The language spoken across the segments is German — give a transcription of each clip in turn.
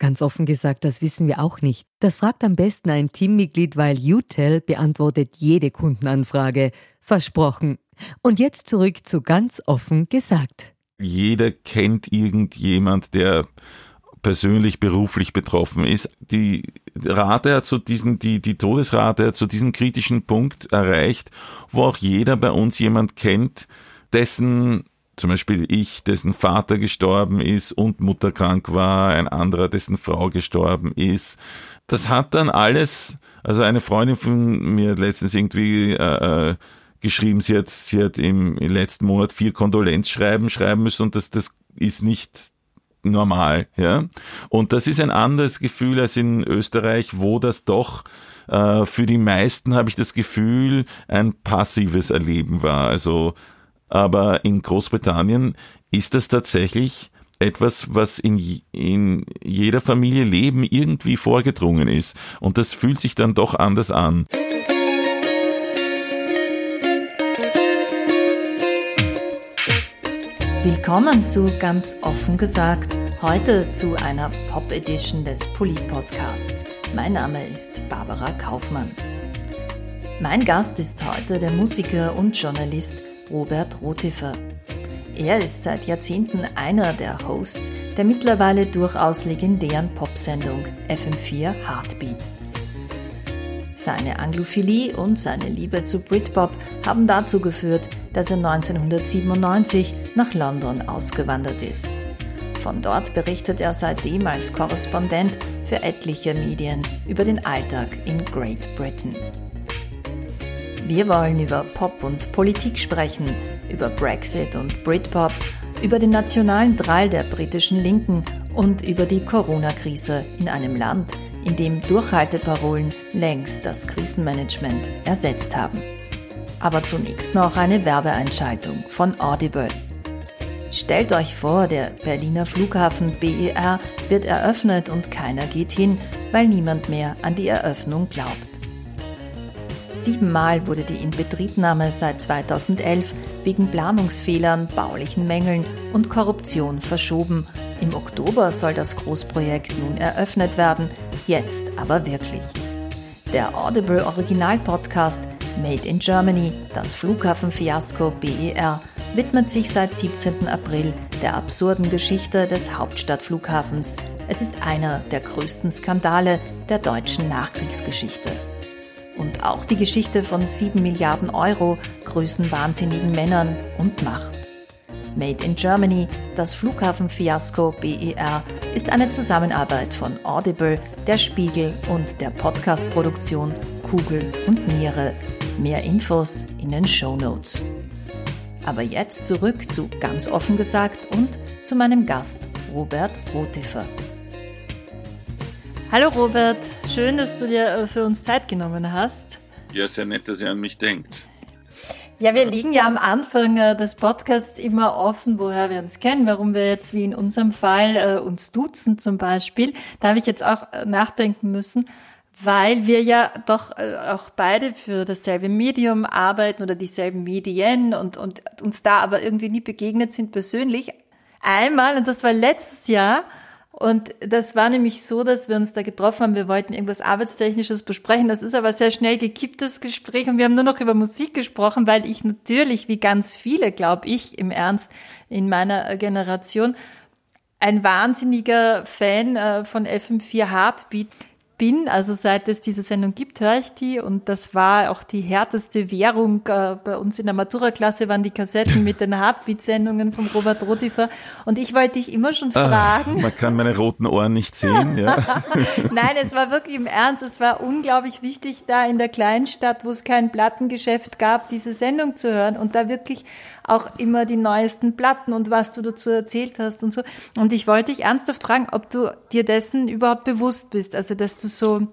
Ganz offen gesagt, das wissen wir auch nicht. Das fragt am besten ein Teammitglied, weil UTEL beantwortet jede Kundenanfrage. Versprochen. Und jetzt zurück zu ganz offen gesagt. Jeder kennt irgendjemand, der persönlich beruflich betroffen ist. Die Rate hat zu diesen, die, die Todesrate hat zu diesem kritischen Punkt erreicht, wo auch jeder bei uns jemand kennt, dessen zum Beispiel ich, dessen Vater gestorben ist und Mutter krank war, ein anderer, dessen Frau gestorben ist. Das hat dann alles, also eine Freundin von mir hat letztens irgendwie äh, äh geschrieben, sie hat, sie hat im, im letzten Monat vier Kondolenzschreiben schreiben müssen und das, das ist nicht normal, ja. Und das ist ein anderes Gefühl als in Österreich, wo das doch äh, für die meisten habe ich das Gefühl ein passives Erleben war. Also aber in Großbritannien ist das tatsächlich etwas, was in, in jeder Familie Leben irgendwie vorgedrungen ist. Und das fühlt sich dann doch anders an. Willkommen zu ganz offen gesagt, heute zu einer Pop-Edition des Polit-Podcasts. Mein Name ist Barbara Kaufmann. Mein Gast ist heute der Musiker und Journalist Robert Rotifer. Er ist seit Jahrzehnten einer der Hosts der mittlerweile durchaus legendären Popsendung FM4 Heartbeat. Seine Anglophilie und seine Liebe zu Britpop haben dazu geführt, dass er 1997 nach London ausgewandert ist. Von dort berichtet er seitdem als Korrespondent für etliche Medien über den Alltag in Great Britain. Wir wollen über Pop und Politik sprechen, über Brexit und Britpop, über den nationalen Drall der britischen Linken und über die Corona-Krise in einem Land, in dem Durchhalteparolen längst das Krisenmanagement ersetzt haben. Aber zunächst noch eine Werbeeinschaltung von Audible. Stellt euch vor, der Berliner Flughafen BER wird eröffnet und keiner geht hin, weil niemand mehr an die Eröffnung glaubt. Siebenmal wurde die Inbetriebnahme seit 2011 wegen Planungsfehlern, baulichen Mängeln und Korruption verschoben. Im Oktober soll das Großprojekt nun eröffnet werden, jetzt aber wirklich. Der Audible Original Podcast Made in Germany, das Flughafenfiasko BER, widmet sich seit 17. April der absurden Geschichte des Hauptstadtflughafens. Es ist einer der größten Skandale der deutschen Nachkriegsgeschichte. Und auch die Geschichte von 7 Milliarden Euro, größenwahnsinnigen Männern und Macht. Made in Germany, das Flughafenfiasko BER, ist eine Zusammenarbeit von Audible, der Spiegel und der Podcastproduktion Kugel und Niere. Mehr Infos in den Show Notes. Aber jetzt zurück zu ganz offen gesagt und zu meinem Gast Robert Rotifer. Hallo Robert, schön, dass du dir äh, für uns Zeit genommen hast. Ja, sehr nett, dass ihr an mich denkt. Ja, wir liegen ja am Anfang äh, des Podcasts immer offen, woher wir uns kennen, warum wir jetzt wie in unserem Fall äh, uns duzen zum Beispiel. Da habe ich jetzt auch nachdenken müssen, weil wir ja doch auch beide für dasselbe Medium arbeiten oder dieselben Medien und, und uns da aber irgendwie nie begegnet sind persönlich. Einmal, und das war letztes Jahr, und das war nämlich so, dass wir uns da getroffen haben. Wir wollten irgendwas Arbeitstechnisches besprechen. Das ist aber sehr schnell gekipptes Gespräch und wir haben nur noch über Musik gesprochen, weil ich natürlich, wie ganz viele, glaube ich, im Ernst in meiner Generation, ein wahnsinniger Fan äh, von FM4 Heartbeat bin. Also seit es diese Sendung gibt, höre ich die und das war auch die härteste Währung. Äh, bei uns in der Matura-Klasse waren die Kassetten mit den Heartbeat-Sendungen vom Robert Rotifer und ich wollte dich immer schon ah, fragen. Ah, man kann meine roten Ohren nicht sehen, ja. Nein, es war wirklich im Ernst. Es war unglaublich wichtig, da in der kleinen Stadt, wo es kein Plattengeschäft gab, diese Sendung zu hören und da wirklich auch immer die neuesten Platten und was du dazu erzählt hast und so. Und ich wollte dich ernsthaft fragen, ob du dir dessen überhaupt bewusst bist, also dass du so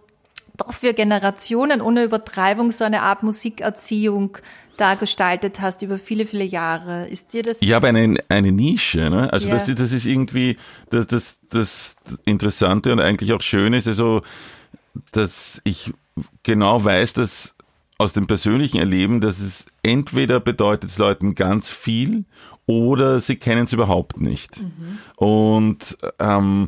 doch für Generationen ohne Übertreibung so eine Art Musikerziehung da gestaltet hast über viele, viele Jahre. Ist dir das? Ich habe eine, eine Nische, ne? Also ja. das, das ist irgendwie das, das, das Interessante und eigentlich auch Schöne ist also, dass ich genau weiß, dass aus dem persönlichen Erleben, dass es entweder bedeutet es Leuten ganz viel oder sie kennen es überhaupt nicht. Mhm. Und ähm,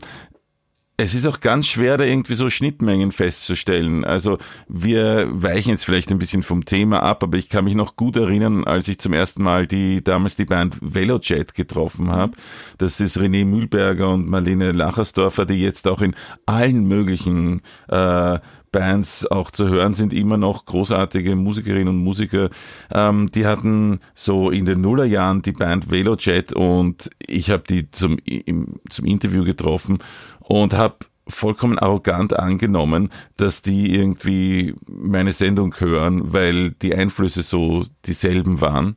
es ist auch ganz schwer, da irgendwie so Schnittmengen festzustellen. Also wir weichen jetzt vielleicht ein bisschen vom Thema ab, aber ich kann mich noch gut erinnern, als ich zum ersten Mal die damals die Band Velojet getroffen habe. Das ist René Mühlberger und Marlene Lachersdorfer, die jetzt auch in allen möglichen äh, Bands auch zu hören sind, immer noch großartige Musikerinnen und Musiker. Ähm, die hatten so in den Nullerjahren die Band Velojet und ich habe die zum, im, zum Interview getroffen und habe vollkommen arrogant angenommen, dass die irgendwie meine Sendung hören, weil die Einflüsse so dieselben waren.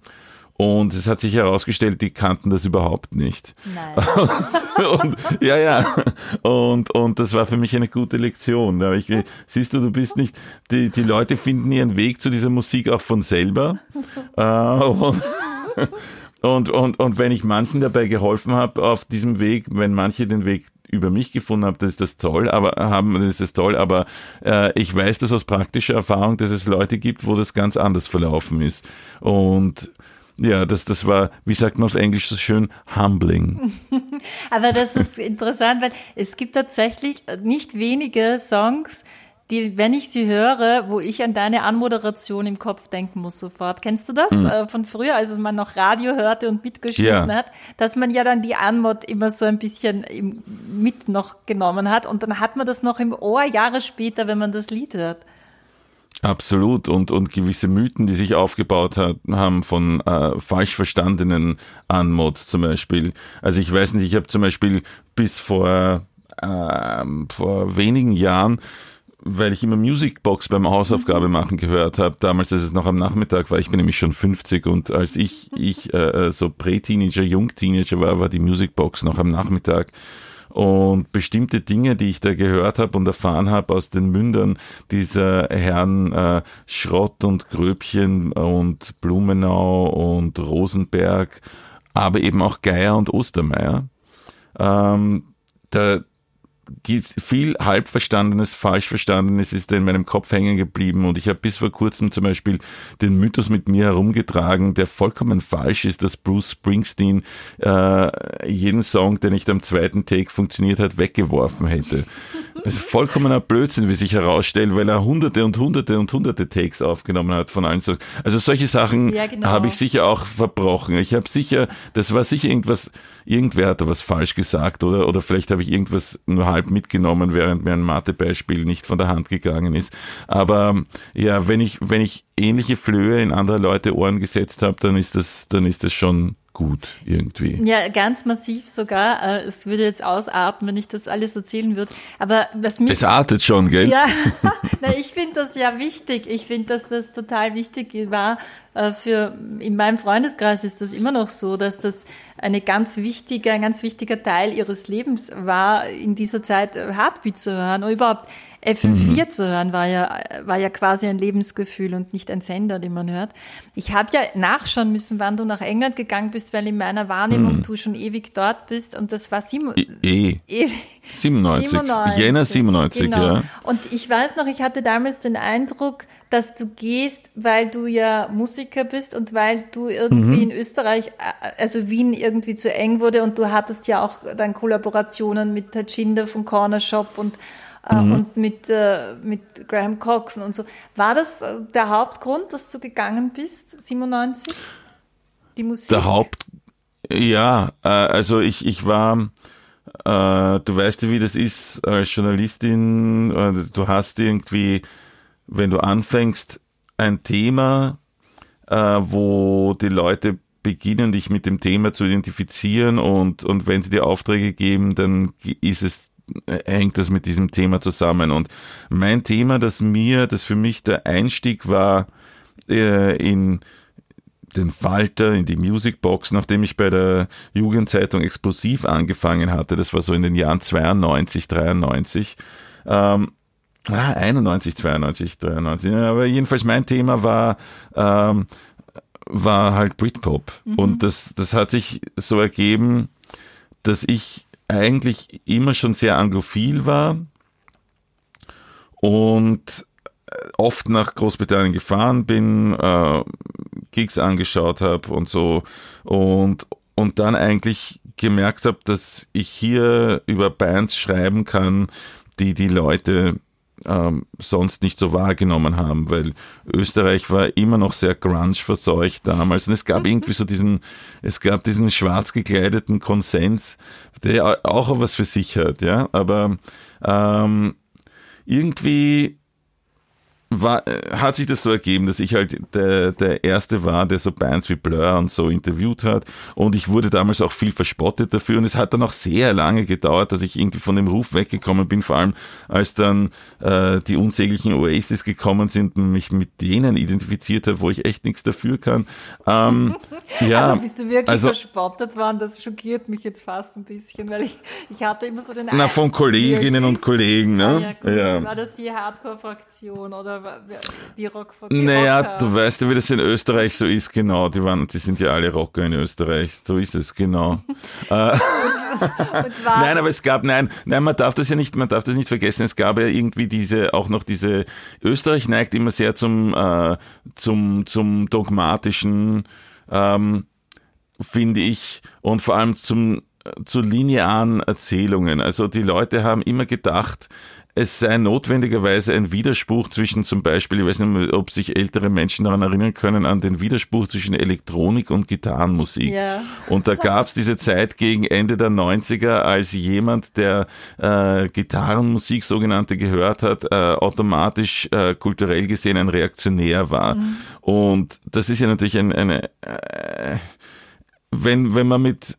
Und es hat sich herausgestellt, die kannten das überhaupt nicht. Nein. und, ja, ja. Und, und das war für mich eine gute Lektion. Aber ich, siehst du, du bist nicht, die, die Leute finden ihren Weg zu dieser Musik auch von selber. Äh, und, und, und, und wenn ich manchen dabei geholfen habe auf diesem Weg, wenn manche den Weg über mich gefunden haben, das ist das toll, aber haben, das ist das toll, aber äh, ich weiß das aus praktischer Erfahrung, dass es Leute gibt, wo das ganz anders verlaufen ist. Und ja, das, das war, wie sagt man auf Englisch so schön, humbling. Aber das ist interessant, weil es gibt tatsächlich nicht wenige Songs, die, wenn ich sie höre, wo ich an deine Anmoderation im Kopf denken muss sofort. Kennst du das mhm. äh, von früher, als man noch Radio hörte und mitgeschnitten ja. hat, dass man ja dann die Anmod immer so ein bisschen im, mit noch genommen hat und dann hat man das noch im Ohr Jahre später, wenn man das Lied hört. Absolut. Und, und gewisse Mythen, die sich aufgebaut hat, haben von äh, falsch verstandenen Anmods zum Beispiel. Also ich weiß nicht, ich habe zum Beispiel bis vor, äh, vor wenigen Jahren weil ich immer Musicbox beim Hausaufgabe mhm. machen gehört habe, damals, als es noch am Nachmittag war, ich bin nämlich schon 50 und als ich, ich äh, äh so Prä-Teenager, Jung-Teenager war, war die Musicbox noch am Nachmittag und bestimmte Dinge, die ich da gehört habe und erfahren habe aus den Mündern dieser Herren äh, Schrott und Gröbchen und Blumenau und Rosenberg, aber eben auch Geier und Ostermeier. Ähm, da, gibt viel Halbverstandenes, Falschverstandenes ist da in meinem Kopf hängen geblieben und ich habe bis vor kurzem zum Beispiel den Mythos mit mir herumgetragen, der vollkommen falsch ist, dass Bruce Springsteen äh, jeden Song, der nicht am zweiten Take funktioniert hat, weggeworfen hätte. Also vollkommener Blödsinn, wie sich herausstellt, weil er hunderte und hunderte und hunderte Takes aufgenommen hat von allen Songs. Also solche Sachen ja, genau. habe ich sicher auch verbrochen. Ich habe sicher, das war sicher irgendwas, irgendwer hat da was falsch gesagt oder, oder vielleicht habe ich irgendwas nur halb mitgenommen, während mir ein Mathebeispiel nicht von der Hand gegangen ist. Aber ja, wenn ich, wenn ich ähnliche Flöhe in andere Leute Ohren gesetzt habe, dann ist das, dann ist das schon gut irgendwie. Ja, ganz massiv sogar. Äh, es würde jetzt ausarten, wenn ich das alles erzählen würde. Aber was mich. Es artet schon, gell? Ja, na, ich finde das ja wichtig. Ich finde, dass das total wichtig war. Äh, für, in meinem Freundeskreis ist das immer noch so, dass das eine ganz wichtige, ein ganz wichtiger Teil ihres Lebens war, in dieser Zeit äh, Heartbeat zu hören. Und überhaupt FM4 mhm. zu hören war ja, war ja quasi ein Lebensgefühl und nicht ein Sender, den man hört. Ich habe ja nachschauen müssen, wann du nach England gegangen bist, weil in meiner Wahrnehmung mhm. du schon ewig dort bist und das war sieben, e, e. 97. 97. Jänner 97, genau. ja. Und ich weiß noch, ich hatte damals den Eindruck, dass du gehst, weil du ja Musiker bist und weil du irgendwie mhm. in Österreich, also Wien irgendwie zu eng wurde und du hattest ja auch dann Kollaborationen mit Tajinder vom Corner Shop und äh, mhm. und mit, äh, mit Graham Coxon und so. War das äh, der Hauptgrund, dass du gegangen bist, 97? Die Musik? Der Haupt, ja, äh, also ich, ich war äh, du weißt ja, wie das ist als Journalistin. Du hast irgendwie, wenn du anfängst, ein Thema, wo die Leute beginnen, dich mit dem Thema zu identifizieren und, und wenn sie dir Aufträge geben, dann ist es, hängt das mit diesem Thema zusammen. Und mein Thema, das mir, das für mich der Einstieg war äh, in den Falter, in die Musicbox, nachdem ich bei der Jugendzeitung explosiv angefangen hatte, das war so in den Jahren 92, 93, ähm, Ah, 91, 92, 93. Aber jedenfalls mein Thema war ähm, war halt Britpop. Mhm. Und das, das hat sich so ergeben, dass ich eigentlich immer schon sehr anglophil war und äh, oft nach Großbritannien gefahren bin, äh, Gigs angeschaut habe und so und, und dann eigentlich gemerkt habe, dass ich hier über Bands schreiben kann, die die Leute ähm, sonst nicht so wahrgenommen haben, weil Österreich war immer noch sehr grunge verseucht damals. Und es gab irgendwie so diesen, es gab diesen schwarz gekleideten Konsens, der auch was für sich hat, ja, aber ähm, irgendwie war, hat sich das so ergeben, dass ich halt der, der Erste war, der so Bands wie Blur und so interviewt hat. Und ich wurde damals auch viel verspottet dafür. Und es hat dann auch sehr lange gedauert, dass ich irgendwie von dem Ruf weggekommen bin, vor allem als dann äh, die unsäglichen Oasis gekommen sind und mich mit denen identifiziert habe, wo ich echt nichts dafür kann. Ähm, ja, also bist du wirklich also, verspottet worden? Das schockiert mich jetzt fast ein bisschen, weil ich, ich hatte immer so den Na, von Kolleginnen und Kollegen, ne? Ah, ja, ja. War das die Hardcore-Fraktion oder die Rock Naja, Rocker. du weißt ja, wie das in Österreich so ist, genau. Die, waren, die sind ja alle Rocker in Österreich. So ist es, genau. Äh, nein, aber es gab, nein, nein, man darf das ja nicht, man darf das nicht vergessen. Es gab ja irgendwie diese, auch noch diese, Österreich neigt immer sehr zum, äh, zum, zum dogmatischen, ähm, finde ich, und vor allem zum, zu linearen Erzählungen. Also die Leute haben immer gedacht, es sei notwendigerweise ein Widerspruch zwischen zum Beispiel, ich weiß nicht, ob sich ältere Menschen daran erinnern können, an den Widerspruch zwischen Elektronik und Gitarrenmusik. Ja. Und da gab es diese Zeit gegen Ende der 90er, als jemand, der äh, Gitarrenmusik sogenannte gehört hat, äh, automatisch äh, kulturell gesehen ein Reaktionär war. Mhm. Und das ist ja natürlich ein, eine, äh, wenn, wenn man mit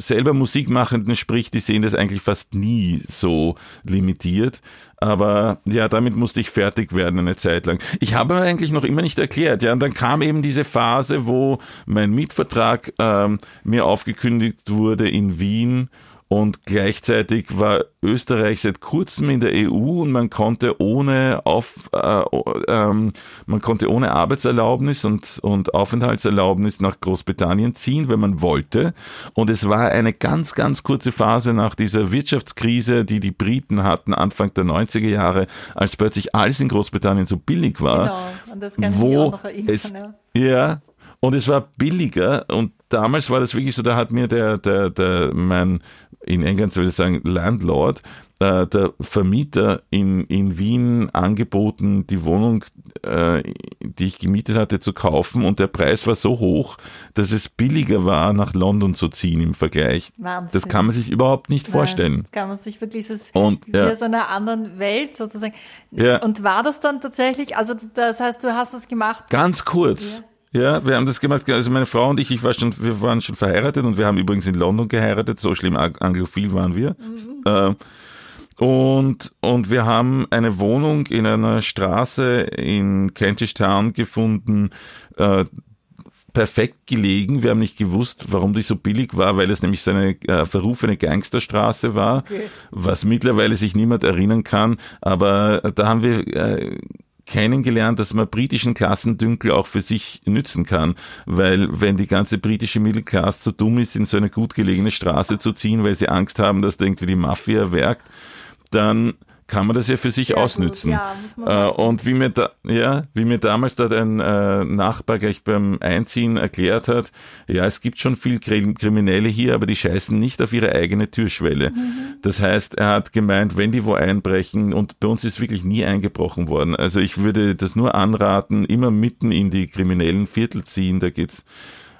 selber Musikmachenden spricht, die sehen das eigentlich fast nie so limitiert. Aber ja, damit musste ich fertig werden eine Zeit lang. Ich habe aber eigentlich noch immer nicht erklärt. Ja, und dann kam eben diese Phase, wo mein Mietvertrag ähm, mir aufgekündigt wurde in Wien und gleichzeitig war Österreich seit kurzem in der EU und man konnte ohne auf äh, ähm, man konnte ohne Arbeitserlaubnis und und Aufenthaltserlaubnis nach Großbritannien ziehen, wenn man wollte. Und es war eine ganz ganz kurze Phase nach dieser Wirtschaftskrise, die die Briten hatten Anfang der 90er Jahre, als plötzlich alles in Großbritannien so billig war. Genau. Und das kann wo ich auch noch erinnern. Es, ja. ja, und es war billiger und damals war das wirklich so, da hat mir der, der, der, mein, in England würde ich sagen, Landlord, äh, der Vermieter in, in Wien angeboten, die Wohnung, äh, die ich gemietet hatte, zu kaufen und der Preis war so hoch, dass es billiger war, nach London zu ziehen im Vergleich. Wahnsinn. Das kann man sich überhaupt nicht Nein, vorstellen. Das kann man sich wirklich, ist und, ja. wie so einer anderen Welt sozusagen. Ja. Und war das dann tatsächlich, also das heißt, du hast es gemacht? Ganz kurz. Ja. Ja, wir haben das gemacht. Also meine Frau und ich, ich war schon, wir waren schon verheiratet und wir haben übrigens in London geheiratet. So schlimm anglophil waren wir. Mhm. Äh, und, und wir haben eine Wohnung in einer Straße in Kentish Town gefunden, äh, perfekt gelegen. Wir haben nicht gewusst, warum die so billig war, weil es nämlich so eine äh, verrufene Gangsterstraße war, okay. was mittlerweile sich niemand erinnern kann. Aber da haben wir äh, kennengelernt, dass man britischen Klassendünkel auch für sich nützen kann, weil wenn die ganze britische Mittelklasse zu dumm ist, in so eine gut gelegene Straße zu ziehen, weil sie Angst haben, dass da irgendwie die Mafia werkt, dann kann man das ja für sich Sehr ausnützen. Ja, äh, und wie mir da, ja, wie mir damals da ein äh, Nachbar gleich beim Einziehen erklärt hat, ja, es gibt schon viel Kriminelle hier, aber die scheißen nicht auf ihre eigene Türschwelle. Mhm. Das heißt, er hat gemeint, wenn die wo einbrechen, und bei uns ist wirklich nie eingebrochen worden. Also ich würde das nur anraten, immer mitten in die kriminellen Viertel ziehen, da geht's äh,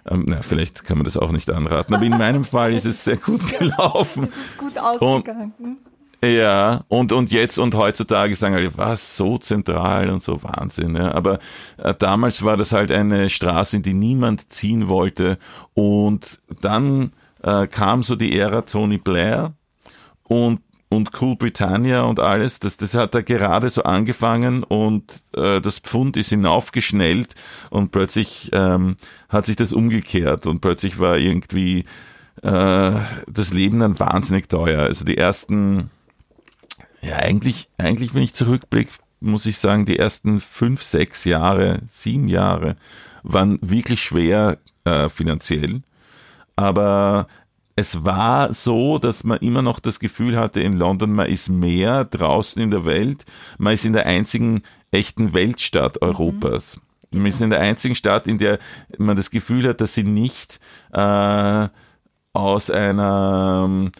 Ähm, na, vielleicht kann man das auch nicht anraten, aber in meinem Fall ist es sehr gut gelaufen. Es ist gut ausgegangen. Und, ja, und, und jetzt und heutzutage sagen alle, was, so zentral und so Wahnsinn. Ja. Aber äh, damals war das halt eine Straße, in die niemand ziehen wollte. Und dann äh, kam so die Ära Tony Blair und und Cool Britannia und alles, das, das hat da gerade so angefangen und äh, das Pfund ist hinaufgeschnellt und plötzlich ähm, hat sich das umgekehrt und plötzlich war irgendwie äh, das Leben dann wahnsinnig teuer. Also die ersten ja, eigentlich, eigentlich, wenn ich zurückblicke, muss ich sagen, die ersten fünf, sechs Jahre, sieben Jahre waren wirklich schwer äh, finanziell. Aber es war so, dass man immer noch das Gefühl hatte in London, man ist mehr draußen in der Welt, man ist in der einzigen echten Weltstadt mhm. Europas. Mhm. Man ist in der einzigen Stadt, in der man das Gefühl hat, dass sie nicht äh, aus einer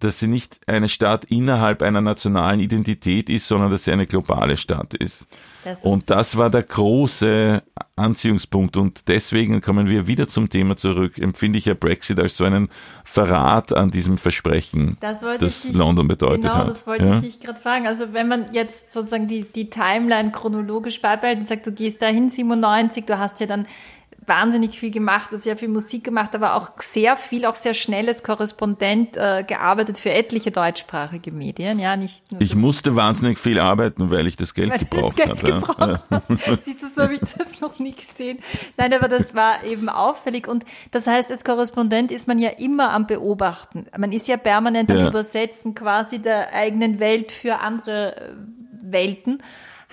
dass sie nicht eine Stadt innerhalb einer nationalen Identität ist, sondern dass sie eine globale Stadt ist. Das und das war der große Anziehungspunkt. Und deswegen kommen wir wieder zum Thema zurück. Empfinde ich ja Brexit als so einen Verrat an diesem Versprechen, das, das dich, London bedeutet genau, hat. Genau, das wollte ja? ich dich gerade fragen. Also wenn man jetzt sozusagen die, die Timeline chronologisch beibehält und sagt, du gehst dahin 97, du hast ja dann wahnsinnig viel gemacht, sehr viel Musik gemacht, aber auch sehr viel, auch sehr schnell als Korrespondent äh, gearbeitet für etliche deutschsprachige Medien. Ja, nicht ich musste wahnsinnig viel arbeiten, weil ich das Geld gebraucht das Geld hatte. Gebraucht ja. Siehst du, so habe ich das noch nie gesehen. Nein, aber das war eben auffällig. Und das heißt, als Korrespondent ist man ja immer am Beobachten. Man ist ja permanent ja. am Übersetzen quasi der eigenen Welt für andere äh, Welten.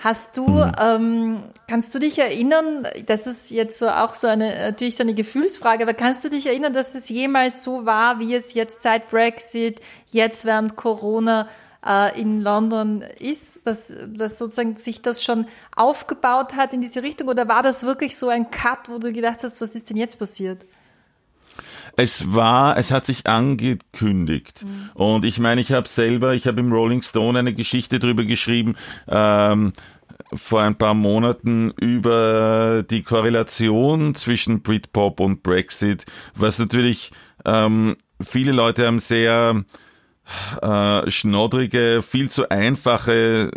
Hast du, ähm, kannst du dich erinnern, das ist jetzt so auch so eine, natürlich so eine Gefühlsfrage, aber kannst du dich erinnern, dass es jemals so war, wie es jetzt seit Brexit, jetzt während Corona äh, in London ist, dass, dass sozusagen sich das schon aufgebaut hat in diese Richtung oder war das wirklich so ein Cut, wo du gedacht hast, was ist denn jetzt passiert? Es war, es hat sich angekündigt. Mhm. Und ich meine, ich habe selber, ich habe im Rolling Stone eine Geschichte drüber geschrieben, ähm, vor ein paar Monaten über die Korrelation zwischen Britpop und Brexit, was natürlich ähm, viele Leute haben sehr äh, schnoddrige, viel zu einfache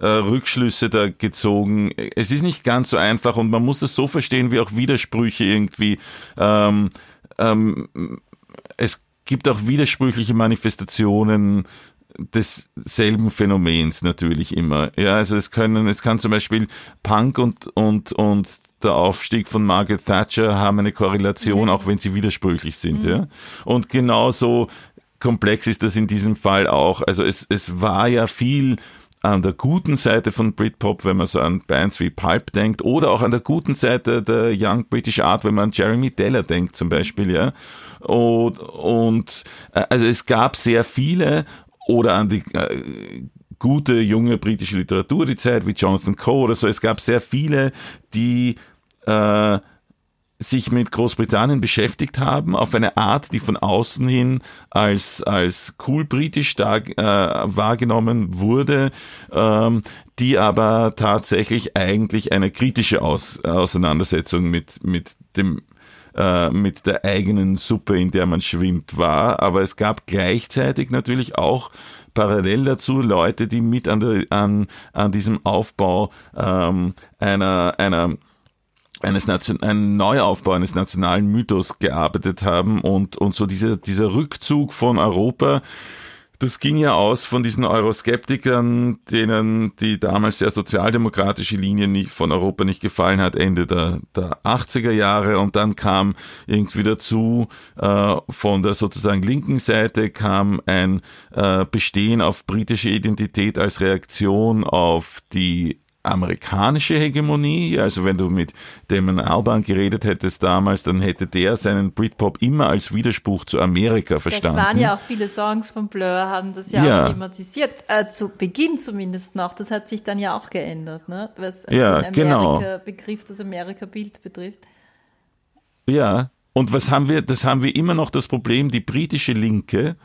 äh, Rückschlüsse da gezogen. Es ist nicht ganz so einfach und man muss das so verstehen, wie auch Widersprüche irgendwie ähm, ähm, es gibt auch widersprüchliche Manifestationen desselben Phänomens natürlich immer. Ja, also es können, es kann zum Beispiel Punk und, und, und der Aufstieg von Margaret Thatcher haben eine Korrelation, mhm. auch wenn sie widersprüchlich sind. Mhm. Ja? Und genauso komplex ist das in diesem Fall auch. Also es, es war ja viel an der guten Seite von Britpop, wenn man so an Bands wie Pulp denkt, oder auch an der guten Seite der Young British Art, wenn man an Jeremy Deller denkt zum Beispiel, ja. Und, und äh, also es gab sehr viele oder an die äh, gute junge britische Literatur die Zeit wie Jonathan Coe oder so. Es gab sehr viele, die äh, sich mit Großbritannien beschäftigt haben, auf eine Art, die von außen hin als, als cool britisch da, äh, wahrgenommen wurde, ähm, die aber tatsächlich eigentlich eine kritische Aus, Auseinandersetzung mit, mit dem äh, mit der eigenen Suppe, in der man schwimmt, war. Aber es gab gleichzeitig natürlich auch parallel dazu Leute, die mit an, der, an, an diesem Aufbau ähm, einer, einer eines Nation ein Neuaufbau eines nationalen Mythos gearbeitet haben und, und so dieser, dieser Rückzug von Europa, das ging ja aus von diesen Euroskeptikern, denen die damals sehr sozialdemokratische Linie nicht, von Europa nicht gefallen hat, Ende der, der 80er Jahre. Und dann kam irgendwie dazu, äh, von der sozusagen linken Seite kam ein äh, Bestehen auf britische Identität als Reaktion auf die amerikanische Hegemonie. Also wenn du mit Damon Alban geredet hättest damals, dann hätte der seinen Britpop immer als Widerspruch zu Amerika verstanden. Das waren ja auch viele Songs von Blur, haben das ja, ja. auch thematisiert. Äh, zu Beginn zumindest noch. Das hat sich dann ja auch geändert, ne? was ja, den genau. Amerika-Begriff, das Amerika-Bild betrifft. Ja, und was haben wir, das haben wir immer noch das Problem, die britische Linke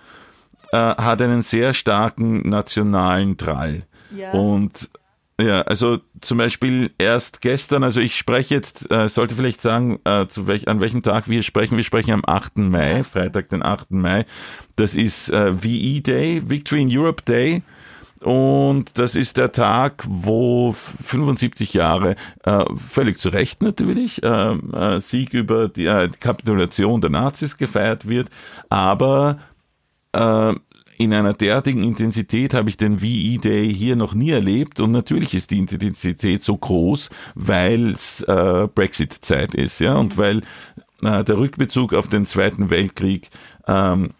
äh, hat einen sehr starken nationalen Drall. Ja. Und Ja, also zum Beispiel erst gestern, also ich spreche jetzt, äh, sollte vielleicht sagen, äh, zu welch, an welchem Tag wir sprechen. Wir sprechen am 8. Mai, Freitag, den 8. Mai. Das ist äh, VE Day, Victory in Europe Day. Und das ist der Tag, wo 75 Jahre, äh, völlig zu Recht natürlich, äh, äh, Sieg über die äh, Kapitulation der Nazis gefeiert wird. Aber äh, in einer derartigen Intensität habe ich den VE Day hier noch nie erlebt und natürlich ist die Intensität so groß, weil es äh, Brexit-Zeit ist, ja, und weil äh, der Rückbezug auf den Zweiten Weltkrieg ähm,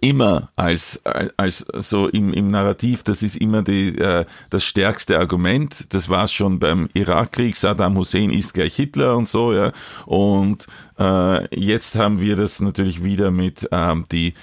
immer als, als so im, im Narrativ, das ist immer die, äh, das stärkste Argument. Das war es schon beim Irakkrieg, Saddam Hussein ist gleich Hitler und so, ja. Und äh, jetzt haben wir das natürlich wieder mit ähm, die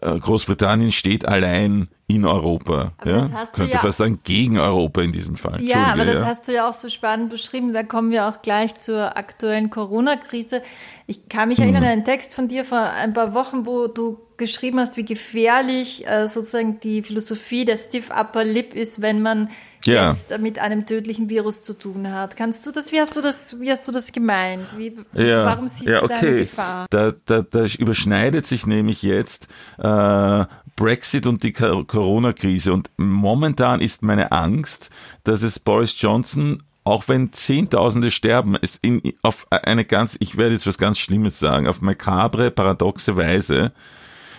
Großbritannien steht allein in Europa. ja? Könnte ja fast sagen gegen Europa in diesem Fall. Ja, aber das ja. hast du ja auch so spannend beschrieben. Da kommen wir auch gleich zur aktuellen Corona-Krise. Ich kann mich erinnern mhm. an einen Text von dir vor ein paar Wochen, wo du geschrieben hast, wie gefährlich äh, sozusagen die Philosophie der Stiff Upper Lip ist, wenn man ja. jetzt mit einem tödlichen Virus zu tun hat. Kannst du das, wie hast du das, wie hast du das gemeint? Wie, ja. Warum siehst ja, okay. du da eine Gefahr? Da, da, da überschneidet sich nämlich jetzt äh, Brexit und die Corona-Krise und momentan ist meine Angst, dass es Boris Johnson auch wenn Zehntausende sterben, es in, auf eine ganz, ich werde jetzt was ganz Schlimmes sagen, auf makabre, paradoxe Weise,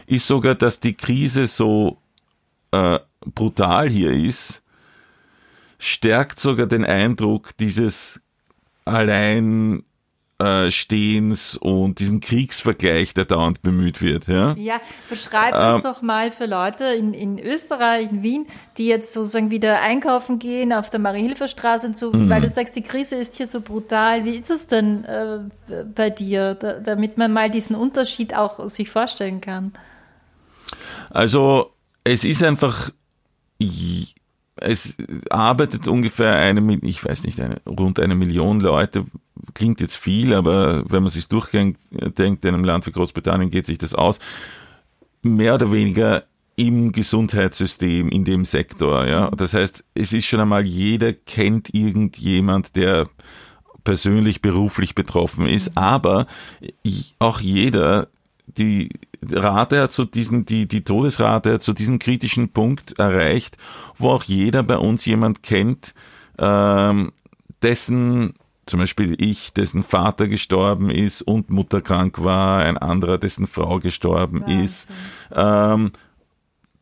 ist sogar, dass die Krise so äh, brutal hier ist, stärkt sogar den Eindruck dieses Alleinstehens und diesen Kriegsvergleich, der dauernd bemüht wird. Ja, ja beschreib ähm, das doch mal für Leute in, in Österreich, in Wien, die jetzt sozusagen wieder einkaufen gehen auf der Marie-Hilfer-Straße und so, mhm. weil du sagst, die Krise ist hier so brutal. Wie ist es denn äh, bei dir, da, damit man mal diesen Unterschied auch sich vorstellen kann? Also es ist einfach es arbeitet ungefähr eine, ich weiß nicht, eine, rund eine Million Leute. Klingt jetzt viel, aber wenn man sich durchdenkt, in einem Land wie Großbritannien geht sich das aus. Mehr oder weniger im Gesundheitssystem, in dem Sektor, ja. Das heißt, es ist schon einmal, jeder kennt irgendjemand, der persönlich, beruflich betroffen ist, mhm. aber auch jeder, die Rate zu diesen, die, die Todesrate hat zu diesem kritischen Punkt erreicht, wo auch jeder bei uns jemand kennt, ähm, dessen zum Beispiel ich, dessen Vater gestorben ist und Mutter krank war, ein anderer, dessen Frau gestorben Wahnsinn. ist. Ähm,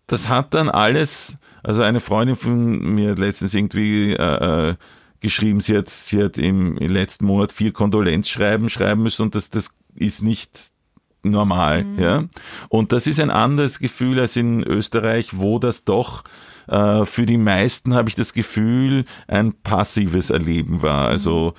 das hat dann alles, also eine Freundin von mir hat letztens irgendwie äh, äh geschrieben, sie hat, sie hat im letzten Monat vier Kondolenzschreiben schreiben müssen und das, das ist nicht normal. Mhm. Ja? Und das ist ein anderes Gefühl als in Österreich, wo das doch äh, für die meisten, habe ich das Gefühl, ein passives Erleben war. Also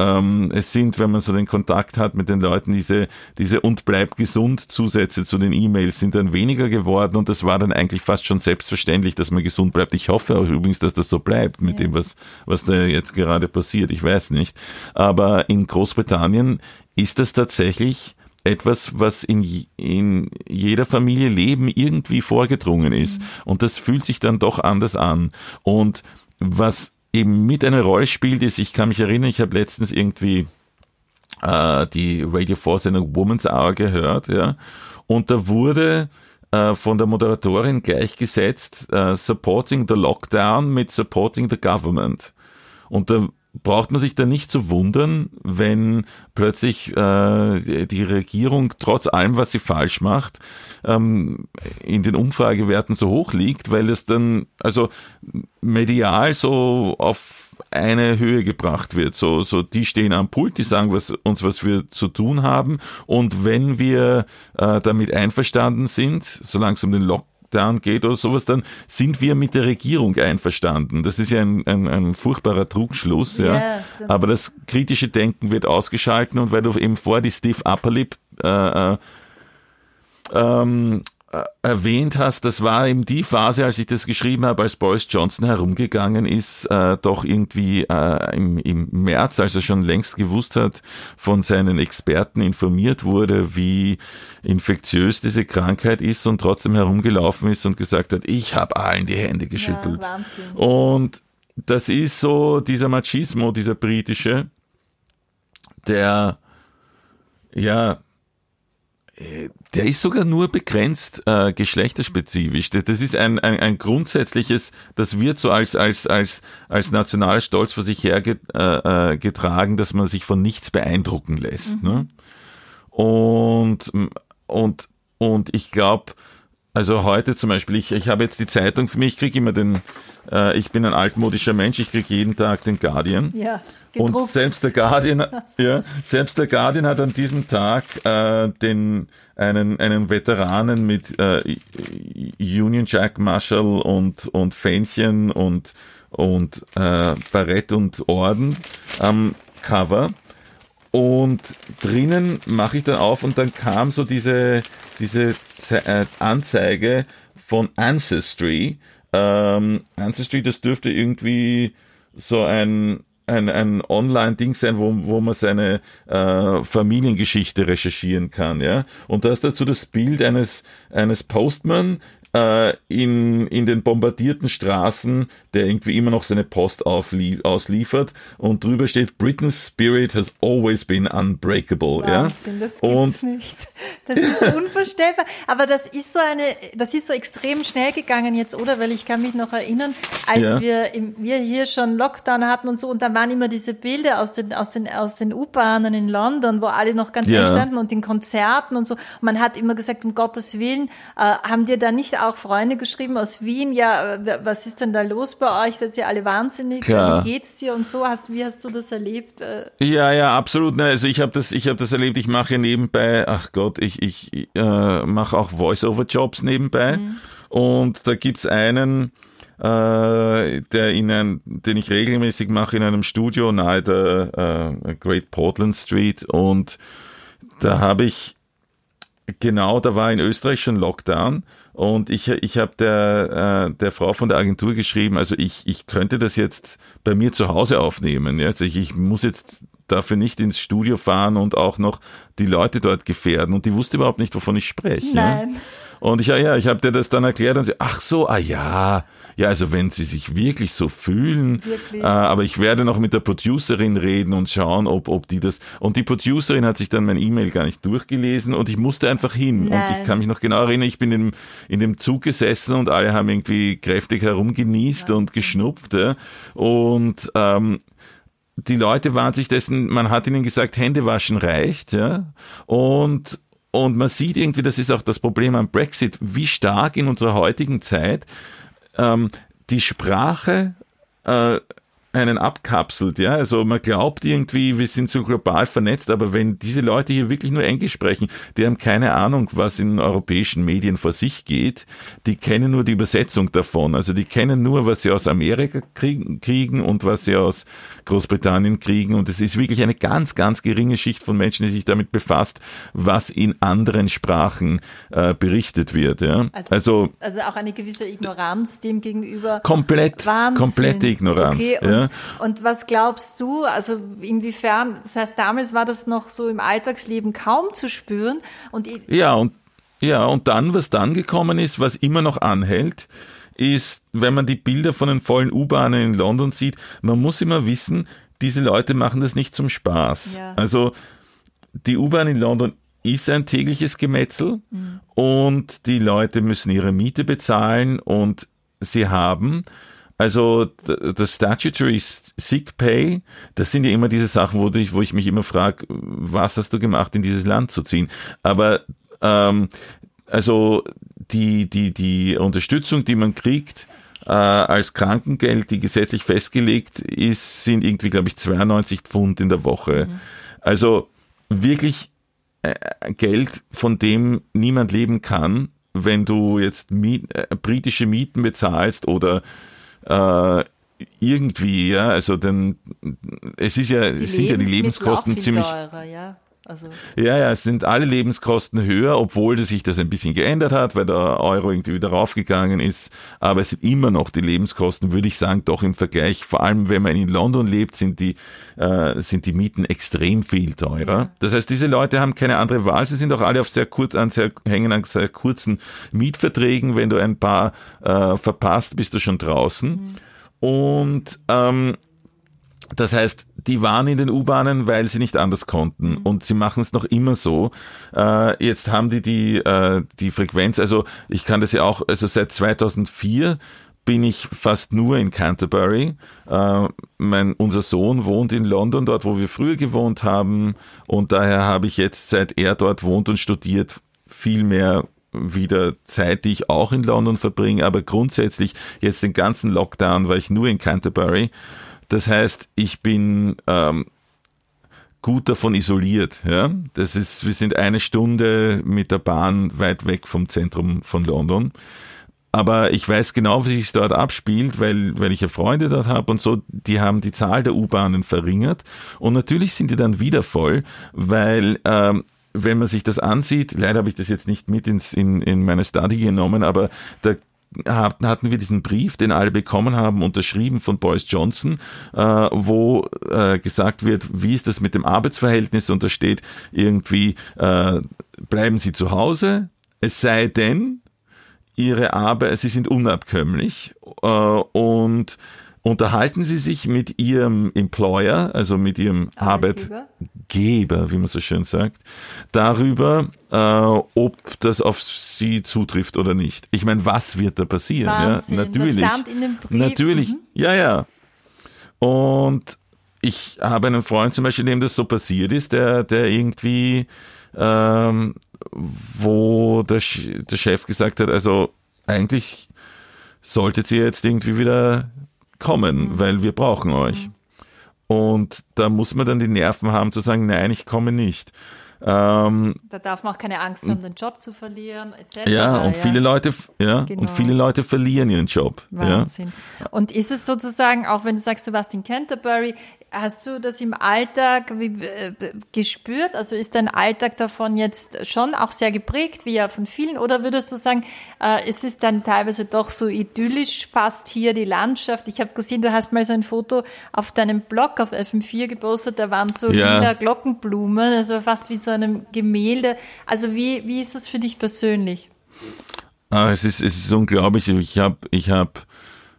ähm, es sind, wenn man so den Kontakt hat mit den Leuten, diese, diese und bleib gesund Zusätze zu den E-Mails sind dann weniger geworden und das war dann eigentlich fast schon selbstverständlich, dass man gesund bleibt. Ich hoffe auch übrigens, dass das so bleibt mit ja. dem, was, was da jetzt gerade passiert. Ich weiß nicht. Aber in Großbritannien ist das tatsächlich etwas, was in, in jeder Familie Leben irgendwie vorgedrungen ist. Mhm. Und das fühlt sich dann doch anders an. Und was eben mit einer Rolle spielt, ist, ich kann mich erinnern, ich habe letztens irgendwie äh, die Radio 4 Sendung Woman's Hour gehört, ja. Und da wurde äh, von der Moderatorin gleichgesetzt, äh, supporting the lockdown mit supporting the government. Und da braucht man sich da nicht zu wundern, wenn plötzlich äh, die Regierung trotz allem, was sie falsch macht, ähm, in den Umfragewerten so hoch liegt, weil es dann also medial so auf eine Höhe gebracht wird. So, so die stehen am Pult, die sagen was, uns, was wir zu tun haben. Und wenn wir äh, damit einverstanden sind, solange es um den Lock Lockdown geht oder sowas, dann sind wir mit der Regierung einverstanden. Das ist ja ein, ein, ein furchtbarer Trugschluss. Ja. Yeah. Aber das kritische Denken wird ausgeschalten und weil du eben vor die Steve Upperlip äh, äh, ähm, äh, erwähnt hast, das war eben die Phase, als ich das geschrieben habe, als Boris Johnson herumgegangen ist, äh, doch irgendwie äh, im, im März, als er schon längst gewusst hat, von seinen Experten informiert wurde, wie infektiös diese Krankheit ist und trotzdem herumgelaufen ist und gesagt hat, ich habe allen die Hände geschüttelt. Ja, und das ist so dieser Machismo, dieser britische, der, ja, der ist sogar nur begrenzt äh, geschlechterspezifisch. Das ist ein, ein, ein grundsätzliches, das wird so als, als, als, als nationaler Stolz vor sich hergetragen, äh, äh dass man sich von nichts beeindrucken lässt. Mhm. Ne? Und, und, und ich glaube, also heute zum Beispiel, ich, ich habe jetzt die Zeitung für mich, ich kriege immer den, äh, ich bin ein altmodischer Mensch, ich kriege jeden Tag den Guardian. Ja. Gedruckt. Und selbst der Guardian, ja, selbst der Guardian hat an diesem Tag äh, den einen einen Veteranen mit äh, Union Jack Marshall und und Fähnchen und und äh, Barett und Orden am Cover. Und drinnen mache ich dann auf und dann kam so diese diese Anzeige von Ancestry. Ähm, Ancestry, das dürfte irgendwie so ein ein, ein Online-Ding sein, wo, wo man seine äh, Familiengeschichte recherchieren kann, ja. Und da ist dazu das Bild eines, eines Postman, äh, in, in den bombardierten Straßen, der irgendwie immer noch seine Post ausliefert und drüber steht, Britain's spirit has always been unbreakable. Wahnsinn, ja? das gibt's und, nicht. Das ist unvorstellbar. Aber das ist so eine, das ist so extrem schnell gegangen jetzt, oder? Weil ich kann mich noch erinnern, als ja. wir, im, wir hier schon Lockdown hatten und so, und da waren immer diese Bilder aus den, aus den, aus den U-Bahnen in London, wo alle noch ganz ja. standen und den Konzerten und so. Und man hat immer gesagt, um Gottes Willen, äh, haben dir da nicht auch Freunde geschrieben aus Wien, ja, was ist denn da los bei euch? Seid ihr alle wahnsinnig? Klar. Wie geht's dir und so? Hast, wie hast du das erlebt? Äh, ja, ja, absolut. Also ich habe das, ich habe das erlebt. Ich mache nebenbei, ach Gott, ich, ich äh, mache auch Voice-over-Jobs nebenbei. Mhm. Und da gibt's einen, äh, der in ein, den ich regelmäßig mache in einem Studio nahe der äh, Great Portland Street. Und da habe ich Genau, da war in Österreich schon Lockdown und ich, ich habe der, äh, der Frau von der Agentur geschrieben, also ich, ich könnte das jetzt bei mir zu Hause aufnehmen. Ja? Also ich, ich muss jetzt dafür nicht ins Studio fahren und auch noch die Leute dort gefährden. Und die wusste überhaupt nicht, wovon ich spreche. Nein. Ja? Und ich, ja, ja, ich habe dir das dann erklärt und sie, ach so, ah ja, ja, also wenn sie sich wirklich so fühlen, wirklich? Äh, aber ich werde noch mit der Producerin reden und schauen, ob, ob die das, und die Producerin hat sich dann mein E-Mail gar nicht durchgelesen und ich musste einfach hin. Nein. Und ich kann mich noch genau erinnern, ich bin in, in dem Zug gesessen und alle haben irgendwie kräftig herumgenießt ja, und geschnupft. Ja. Und ähm, die Leute waren sich dessen, man hat ihnen gesagt, Hände waschen reicht, ja. Und, und man sieht irgendwie, das ist auch das Problem am Brexit, wie stark in unserer heutigen Zeit ähm, die Sprache äh, einen abkapselt, ja. Also man glaubt irgendwie, wir sind so global vernetzt, aber wenn diese Leute hier wirklich nur Englisch sprechen, die haben keine Ahnung, was in europäischen Medien vor sich geht, die kennen nur die Übersetzung davon. Also die kennen nur, was sie aus Amerika kriegen, kriegen und was sie aus Großbritannien kriegen. Und es ist wirklich eine ganz, ganz geringe Schicht von Menschen, die sich damit befasst, was in anderen Sprachen äh, berichtet wird. Ja. Also, also, also auch eine gewisse Ignoranz dem gegenüber. Komplett, Wahnsinn. komplette Ignoranz. Okay, ja. Und was glaubst du, also inwiefern, das heißt, damals war das noch so im Alltagsleben kaum zu spüren. Und ja, und, ja, und dann, was dann gekommen ist, was immer noch anhält, ist, wenn man die Bilder von den vollen U-Bahnen in London sieht, man muss immer wissen, diese Leute machen das nicht zum Spaß. Ja. Also die U-Bahn in London ist ein tägliches Gemetzel mhm. und die Leute müssen ihre Miete bezahlen und sie haben also das Statutory Sick Pay, das sind ja immer diese Sachen, wo ich, wo ich mich immer frage, was hast du gemacht, in dieses Land zu ziehen? Aber ähm, also die, die, die Unterstützung, die man kriegt, äh, als Krankengeld, die gesetzlich festgelegt ist, sind irgendwie, glaube ich, 92 Pfund in der Woche. Mhm. Also wirklich äh, Geld, von dem niemand leben kann, wenn du jetzt Miet, äh, britische Mieten bezahlst oder äh, irgendwie, ja, also denn es ist ja, es sind ja die Lebenskosten ziemlich. Teurer, ja. Also ja, ja, es sind alle Lebenskosten höher, obwohl sich das ein bisschen geändert hat, weil der Euro irgendwie wieder raufgegangen ist. Aber es sind immer noch die Lebenskosten, würde ich sagen, doch im Vergleich. Vor allem, wenn man in London lebt, sind die, äh, sind die Mieten extrem viel teurer. Ja. Das heißt, diese Leute haben keine andere Wahl. Sie sind auch alle auf sehr kurz, an sehr, hängen an sehr kurzen Mietverträgen. Wenn du ein paar äh, verpasst, bist du schon draußen. Mhm. Und ähm, das heißt, die waren in den U-Bahnen, weil sie nicht anders konnten. Mhm. Und sie machen es noch immer so. Äh, jetzt haben die die, äh, die Frequenz, also ich kann das ja auch, also seit 2004 bin ich fast nur in Canterbury. Äh, mein, unser Sohn wohnt in London, dort wo wir früher gewohnt haben. Und daher habe ich jetzt, seit er dort wohnt und studiert, viel mehr wieder Zeit, die ich auch in London verbringe. Aber grundsätzlich jetzt den ganzen Lockdown war ich nur in Canterbury. Das heißt, ich bin ähm, gut davon isoliert. Ja? Das ist, wir sind eine Stunde mit der Bahn weit weg vom Zentrum von London. Aber ich weiß genau, wie sich dort abspielt, weil, weil ich ja Freunde dort habe und so, die haben die Zahl der U-Bahnen verringert. Und natürlich sind die dann wieder voll, weil ähm, wenn man sich das ansieht, leider habe ich das jetzt nicht mit ins, in, in meine Study genommen, aber da hatten wir diesen Brief, den alle bekommen haben, unterschrieben von Boris Johnson, äh, wo äh, gesagt wird, wie ist das mit dem Arbeitsverhältnis? Und da steht irgendwie, äh, bleiben Sie zu Hause, es sei denn, Ihre Arbeit, Sie sind unabkömmlich äh, und unterhalten Sie sich mit Ihrem Employer, also mit Ihrem Arbeitgeber, Arbeitgeber wie man so schön sagt, darüber, äh, ob das auf Sie zutrifft oder nicht. Ich meine, was wird da passieren? Wahnsinn, ja, natürlich. Natürlich, mhm. ja, ja. Und ich habe einen Freund zum Beispiel, dem das so passiert ist, der, der irgendwie, ähm, wo der, der Chef gesagt hat, also eigentlich solltet ihr jetzt irgendwie wieder kommen, mhm. weil wir brauchen euch. Mhm. Und da muss man dann die Nerven haben zu sagen, nein, ich komme nicht. Ähm, da darf man auch keine Angst haben, den Job zu verlieren, etc. Ja, und ja. viele Leute, ja, genau. und viele Leute verlieren ihren Job. Wahnsinn. Ja. Und ist es sozusagen, auch wenn du sagst, du warst in Canterbury, Hast du das im Alltag wie, äh, gespürt? Also ist dein Alltag davon jetzt schon auch sehr geprägt, wie ja von vielen? Oder würdest du sagen, äh, es ist dann teilweise doch so idyllisch fast hier die Landschaft? Ich habe gesehen, du hast mal so ein Foto auf deinem Blog auf FM4 gepostet, da waren so ja. lila Glockenblumen, also fast wie so einem Gemälde. Also wie, wie ist das für dich persönlich? Ah, es, ist, es ist unglaublich. Ich habe ich hab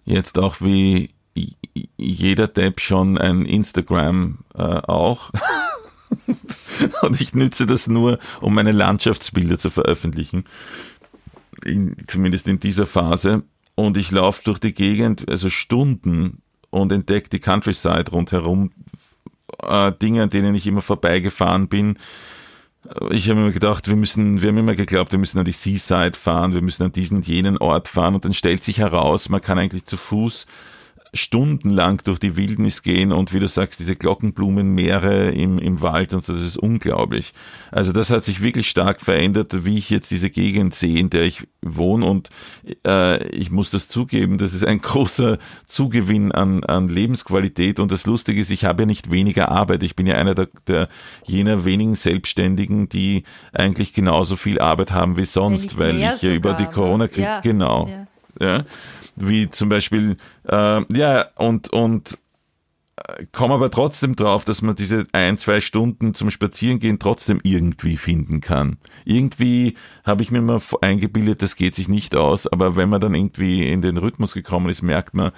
jetzt auch wie jeder Depp schon ein Instagram äh, auch. und ich nütze das nur, um meine Landschaftsbilder zu veröffentlichen. In, zumindest in dieser Phase. Und ich laufe durch die Gegend, also Stunden, und entdecke die Countryside rundherum. Äh, Dinge, an denen ich immer vorbeigefahren bin. Ich habe immer gedacht, wir müssen, wir haben immer geglaubt, wir müssen an die Seaside fahren, wir müssen an diesen und jenen Ort fahren. Und dann stellt sich heraus, man kann eigentlich zu Fuß stundenlang durch die Wildnis gehen und wie du sagst, diese Glockenblumenmeere im, im Wald und so, das ist unglaublich. Also das hat sich wirklich stark verändert, wie ich jetzt diese Gegend sehe, in der ich wohne und äh, ich muss das zugeben, das ist ein großer Zugewinn an, an Lebensqualität und das Lustige ist, ich habe ja nicht weniger Arbeit. Ich bin ja einer der, der jener wenigen Selbstständigen, die eigentlich genauso viel Arbeit haben wie sonst, weil ich ja über die Corona-Krise, ja, genau. Ja. ja wie zum Beispiel, äh, ja, und, und äh, komme aber trotzdem drauf, dass man diese ein, zwei Stunden zum Spazierengehen trotzdem irgendwie finden kann. Irgendwie habe ich mir mal eingebildet, das geht sich nicht aus, aber wenn man dann irgendwie in den Rhythmus gekommen ist, merkt man,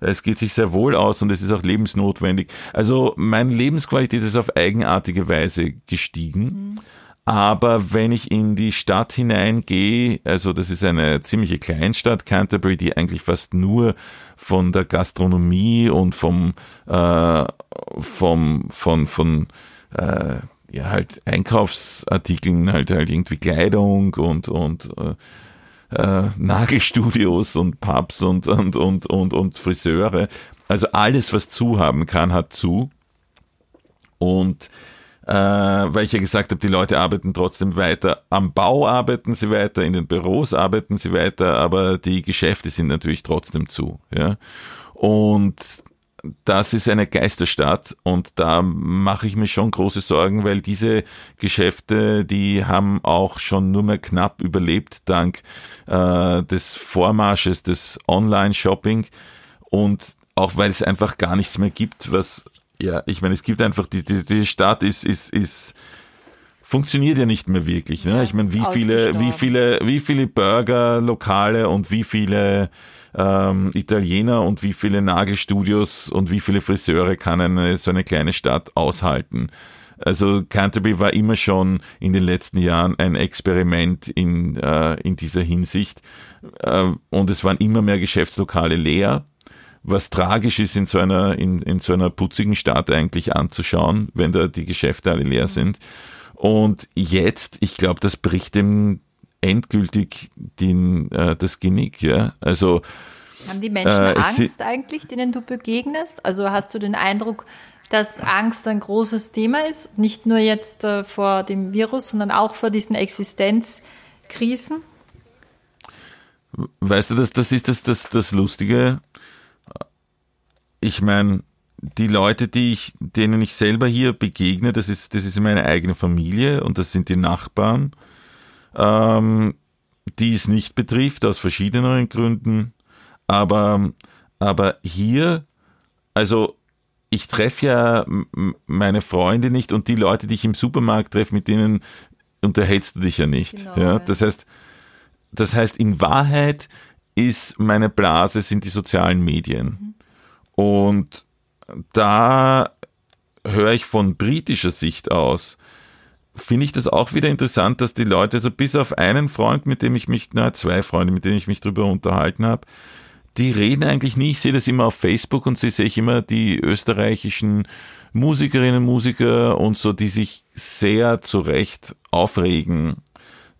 es geht sich sehr wohl aus und es ist auch lebensnotwendig. Also meine Lebensqualität ist auf eigenartige Weise gestiegen. Mhm. Aber wenn ich in die Stadt hineingehe, also das ist eine ziemliche Kleinstadt, Canterbury, die eigentlich fast nur von der Gastronomie und vom, äh, vom, von, von, äh, ja, halt Einkaufsartikeln, halt, halt irgendwie Kleidung und, und, äh, äh, Nagelstudios und Pubs und, und, und, und, und Friseure. Also alles, was zu haben kann, hat zu. Und äh, weil ich ja gesagt habe, die Leute arbeiten trotzdem weiter. Am Bau arbeiten sie weiter, in den Büros arbeiten sie weiter, aber die Geschäfte sind natürlich trotzdem zu. Ja? Und das ist eine Geisterstadt und da mache ich mir schon große Sorgen, weil diese Geschäfte, die haben auch schon nur mehr knapp überlebt dank äh, des Vormarsches des Online-Shopping und auch weil es einfach gar nichts mehr gibt, was ja, ich meine, es gibt einfach, die, die, die Stadt ist, ist, ist funktioniert ja nicht mehr wirklich. Ne? Ich meine, wie viele, wie viele, wie viele Burger-Lokale und wie viele ähm, Italiener und wie viele Nagelstudios und wie viele Friseure kann eine, so eine kleine Stadt aushalten? Also Canterbury war immer schon in den letzten Jahren ein Experiment in, äh, in dieser Hinsicht. Äh, und es waren immer mehr Geschäftslokale leer, was tragisch ist in so einer, in, in so einer putzigen Stadt eigentlich anzuschauen, wenn da die Geschäfte alle leer sind. Und jetzt, ich glaube, das bricht dem endgültig den, äh, das Genick, ja. Also haben die Menschen äh, Angst eigentlich, denen du begegnest? Also hast du den Eindruck, dass Angst ein großes Thema ist, nicht nur jetzt äh, vor dem Virus, sondern auch vor diesen Existenzkrisen? Weißt du, das, das ist das, das, das Lustige. Ich meine, die Leute, die ich, denen ich selber hier begegne, das ist, das ist meine eigene Familie und das sind die Nachbarn, ähm, die es nicht betrifft, aus verschiedenen Gründen. Aber, aber hier, also ich treffe ja meine Freunde nicht und die Leute, die ich im Supermarkt treffe, mit denen unterhältst du dich ja nicht. Genau, ja, das heißt, das heißt, in Wahrheit ist meine Blase sind die sozialen Medien. Mhm. Und da höre ich von britischer Sicht aus, finde ich das auch wieder interessant, dass die Leute, also bis auf einen Freund, mit dem ich mich, na, zwei Freunde, mit denen ich mich drüber unterhalten habe, die reden eigentlich nie. Ich sehe das immer auf Facebook und sehe ich immer die österreichischen Musikerinnen Musiker und so, die sich sehr zu Recht aufregen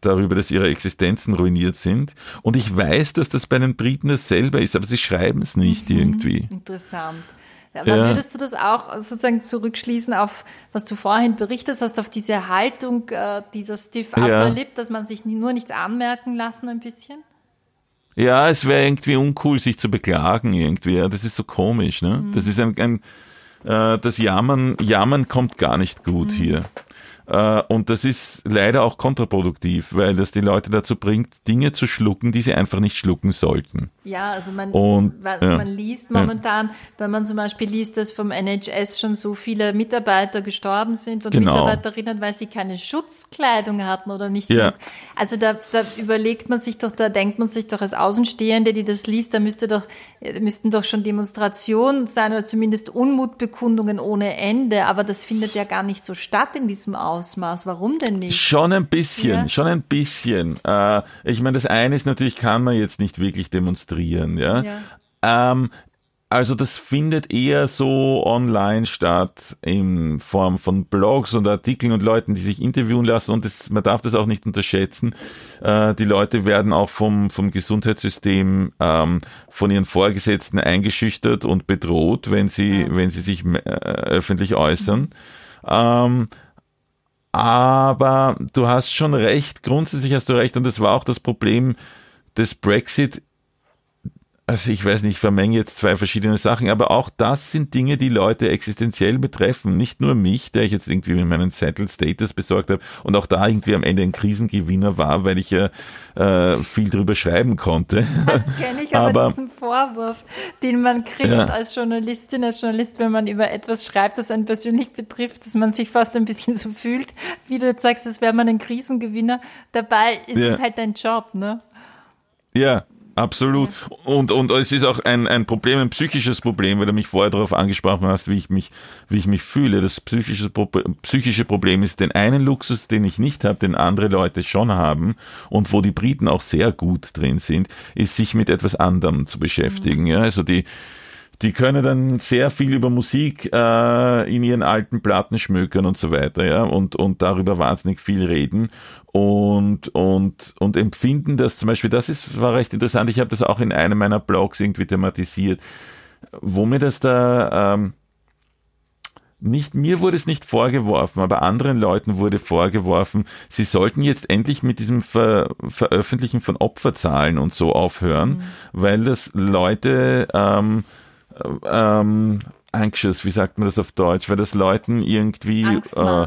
darüber, dass ihre Existenzen ruiniert sind. Und ich weiß, dass das bei den Briten dasselbe ist, aber sie schreiben es nicht mhm, irgendwie. Interessant. Aber ja. würdest du das auch sozusagen zurückschließen auf, was du vorhin berichtet hast, auf diese Haltung äh, dieser Stiff Upper ja. Lip, dass man sich nur nichts anmerken lassen ein bisschen? Ja, es wäre irgendwie uncool, sich zu beklagen irgendwie. Ja, das ist so komisch, ne? Mhm. Das ist ein, ein äh, das Jammern, Jammern kommt gar nicht gut mhm. hier. Äh, und das ist leider auch kontraproduktiv, weil das die Leute dazu bringt, Dinge zu schlucken, die sie einfach nicht schlucken sollten. Ja, also man, und, also ja, man liest momentan, ja. wenn man zum Beispiel liest, dass vom NHS schon so viele Mitarbeiter gestorben sind und genau. Mitarbeiterinnen, weil sie keine Schutzkleidung hatten oder nicht. Ja. Also da, da überlegt man sich doch, da denkt man sich doch als Außenstehende, die das liest, da müsste doch, müssten doch schon Demonstrationen sein oder zumindest Unmutbekundungen ohne Ende, aber das findet ja gar nicht so statt in diesem. Ausmaß. Warum denn nicht? Schon ein bisschen, ja. schon ein bisschen. Äh, ich meine, das eine ist natürlich, kann man jetzt nicht wirklich demonstrieren, ja. ja. Ähm, also das findet eher so online statt in Form von Blogs und Artikeln und Leuten, die sich interviewen lassen und das, man darf das auch nicht unterschätzen. Äh, die Leute werden auch vom, vom Gesundheitssystem ähm, von ihren Vorgesetzten eingeschüchtert und bedroht, wenn sie, wenn sie sich äh, öffentlich äußern. Ähm, aber du hast schon recht, grundsätzlich hast du recht, und das war auch das Problem des Brexit also ich weiß nicht, ich vermenge jetzt zwei verschiedene Sachen, aber auch das sind Dinge, die Leute existenziell betreffen. Nicht nur mich, der ich jetzt irgendwie mit meinen Settled Status besorgt habe und auch da irgendwie am Ende ein Krisengewinner war, weil ich ja äh, viel drüber schreiben konnte. Das kenne ich aber, aber diesen Vorwurf, den man kriegt ja. als Journalistin, als Journalist, wenn man über etwas schreibt, das einen persönlich betrifft, dass man sich fast ein bisschen so fühlt, wie du jetzt sagst, als wäre man ein Krisengewinner. Dabei ist ja. es halt dein Job, ne? Ja, Absolut. Und, und es ist auch ein, ein Problem, ein psychisches Problem, weil du mich vorher darauf angesprochen hast, wie ich mich, wie ich mich fühle. Das psychische, psychische Problem ist den einen Luxus, den ich nicht habe, den andere Leute schon haben und wo die Briten auch sehr gut drin sind, ist sich mit etwas anderem zu beschäftigen. Mhm. Ja, also die, die können dann sehr viel über Musik äh, in ihren alten Platten schmökern und so weiter, ja, und, und darüber wahnsinnig viel reden und, und, und empfinden das zum Beispiel, das ist, war recht interessant, ich habe das auch in einem meiner Blogs irgendwie thematisiert, wo mir das da, ähm, nicht mir wurde es nicht vorgeworfen, aber anderen Leuten wurde vorgeworfen, sie sollten jetzt endlich mit diesem Ver Veröffentlichen von Opferzahlen und so aufhören, mhm. weil das Leute ähm, ähm, anxious, wie sagt man das auf Deutsch, weil das Leuten irgendwie Angst, äh,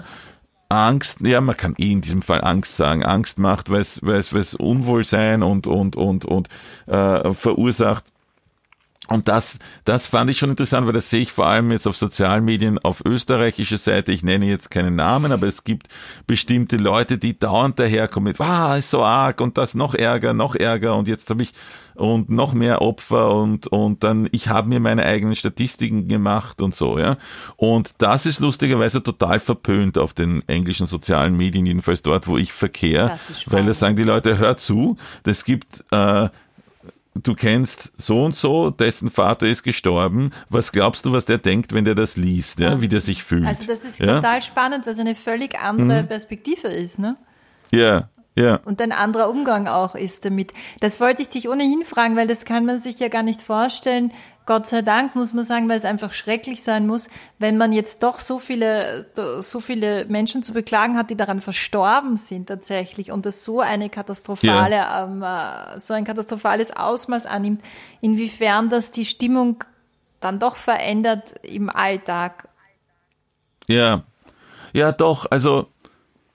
Angst, ja, man kann eh in diesem Fall Angst sagen, Angst macht, weil es, Unwohlsein und, und, und, und äh, verursacht. Und das, das fand ich schon interessant, weil das sehe ich vor allem jetzt auf sozialen Medien auf österreichischer Seite. Ich nenne jetzt keinen Namen, aber es gibt bestimmte Leute, die dauernd daherkommen mit, ah, ist so arg und das noch ärger, noch ärger und jetzt habe ich und noch mehr Opfer und, und dann, ich habe mir meine eigenen Statistiken gemacht und so, ja. Und das ist lustigerweise total verpönt auf den englischen sozialen Medien, jedenfalls dort, wo ich verkehre, weil da sagen die Leute, hör zu, das gibt, äh, du kennst so und so, dessen Vater ist gestorben. Was glaubst du, was der denkt, wenn der das liest, ja? wie der sich fühlt? Also das ist ja? total spannend, weil es eine völlig andere mhm. Perspektive ist, ne? Ja, ja. Und ein anderer Umgang auch ist damit. Das wollte ich dich ohnehin fragen, weil das kann man sich ja gar nicht vorstellen, Gott sei Dank muss man sagen, weil es einfach schrecklich sein muss, wenn man jetzt doch so viele, so viele Menschen zu beklagen hat, die daran verstorben sind tatsächlich und das so eine katastrophale, ja. ähm, äh, so ein katastrophales Ausmaß annimmt, inwiefern das die Stimmung dann doch verändert im Alltag. Ja, ja doch, also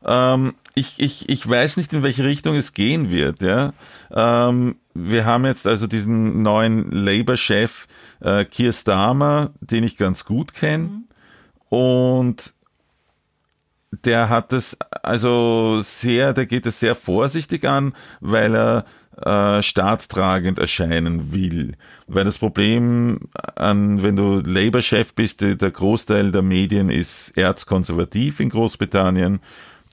ähm, ich, ich, ich weiß nicht, in welche Richtung es gehen wird. Ja? Ähm, wir haben jetzt also diesen neuen Labour-Chef äh, Keir Starmer, den ich ganz gut kenne. Mhm. Und der hat es also sehr, der geht es sehr vorsichtig an, weil er äh, staatstragend erscheinen will. Weil das Problem an, wenn du Labour-Chef bist, der Großteil der Medien ist erzkonservativ in Großbritannien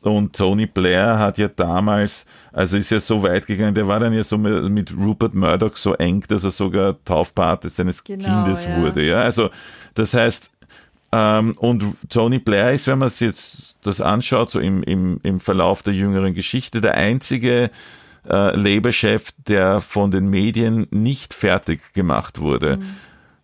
und Tony Blair hat ja damals, also ist ja so weit gegangen, der war dann ja so mit Rupert Murdoch so eng, dass er sogar Taufpate seines genau, Kindes ja. wurde. Ja, also das heißt, ähm, und Tony Blair ist, wenn man sich jetzt das anschaut, so im, im, im Verlauf der jüngeren Geschichte, der einzige äh, Labour-Chef, der von den Medien nicht fertig gemacht wurde. Mhm.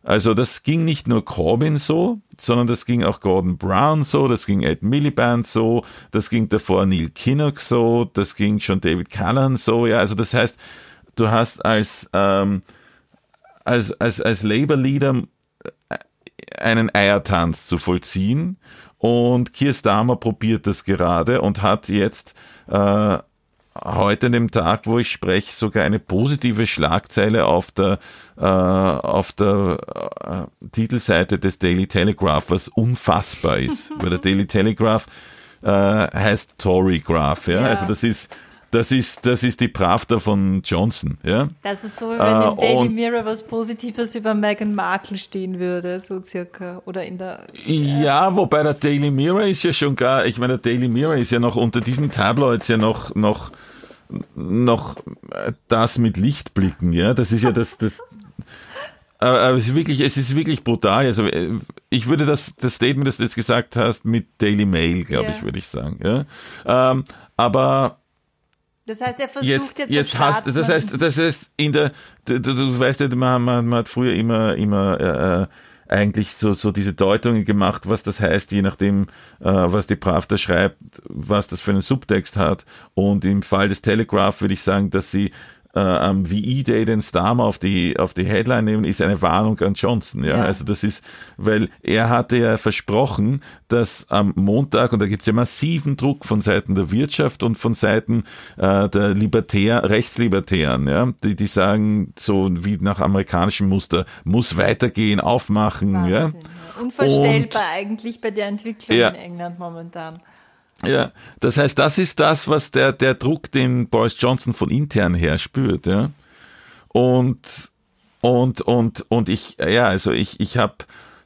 Also das ging nicht nur Corbyn so, sondern das ging auch Gordon Brown so, das ging Ed Miliband so, das ging davor Neil Kinnock so, das ging schon David Callan so, ja, also das heißt, du hast als, ähm, als, als, als Labour-Leader äh, einen Eiertanz zu vollziehen. Und Keir Starmer probiert das gerade und hat jetzt äh, heute an dem Tag, wo ich spreche, sogar eine positive Schlagzeile auf der, äh, auf der äh, Titelseite des Daily Telegraph, was unfassbar ist. Weil der Daily Telegraph äh, heißt Tory Graph. Ja? ja? Also das ist das ist, das ist die Pravda von Johnson. Ja? Das ist so, wenn äh, im Daily Mirror was Positives über Meghan Markle stehen würde, so circa. Oder in der. Ja, wobei der Daily Mirror ist ja schon gar, ich meine, der Daily Mirror ist ja noch unter diesen Tabloids ja noch, noch, noch das mit Lichtblicken, ja. Das ist ja das, das, aber es ist wirklich, es ist wirklich brutal. Also ich würde das, das Statement, das du jetzt gesagt hast, mit Daily Mail, glaube yeah. ich, würde ich sagen. Ja? Ähm, aber das heißt, er versucht jetzt, jetzt, jetzt hast, das heißt, das heißt, in der, du, du weißt ja, man, man, man hat früher immer, immer äh, äh, eigentlich so, so diese Deutungen gemacht, was das heißt, je nachdem, äh, was die Pravda schreibt, was das für einen Subtext hat. Und im Fall des Telegraph würde ich sagen, dass sie äh, am VE-Day den Starmer auf die, auf die Headline nehmen, ist eine Warnung an Johnson. Ja? ja? Also das ist, weil er hatte ja versprochen, dass am Montag, und da gibt es ja massiven Druck von Seiten der Wirtschaft und von Seiten äh, der Libertär, Rechtslibertären, ja, die, die sagen, so wie nach amerikanischem Muster, muss weitergehen, aufmachen. Wahnsinn, ja? ja. Unvorstellbar und, eigentlich bei der Entwicklung ja. in England momentan. Ja, das heißt, das ist das, was der, der Druck, den Boris Johnson von intern her spürt, ja. Und, und, und, und ich, ja, also ich, ich habe,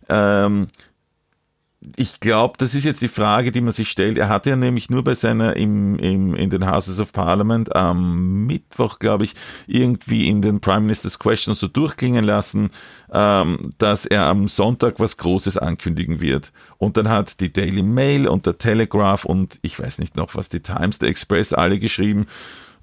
ähm, ich glaube, das ist jetzt die Frage, die man sich stellt. Er hat ja nämlich nur bei seiner im, im, in den Houses of Parliament am Mittwoch, glaube ich, irgendwie in den Prime Minister's Questions so durchklingen lassen, ähm, dass er am Sonntag was Großes ankündigen wird. Und dann hat die Daily Mail und der Telegraph und ich weiß nicht noch was, die Times, der Express alle geschrieben,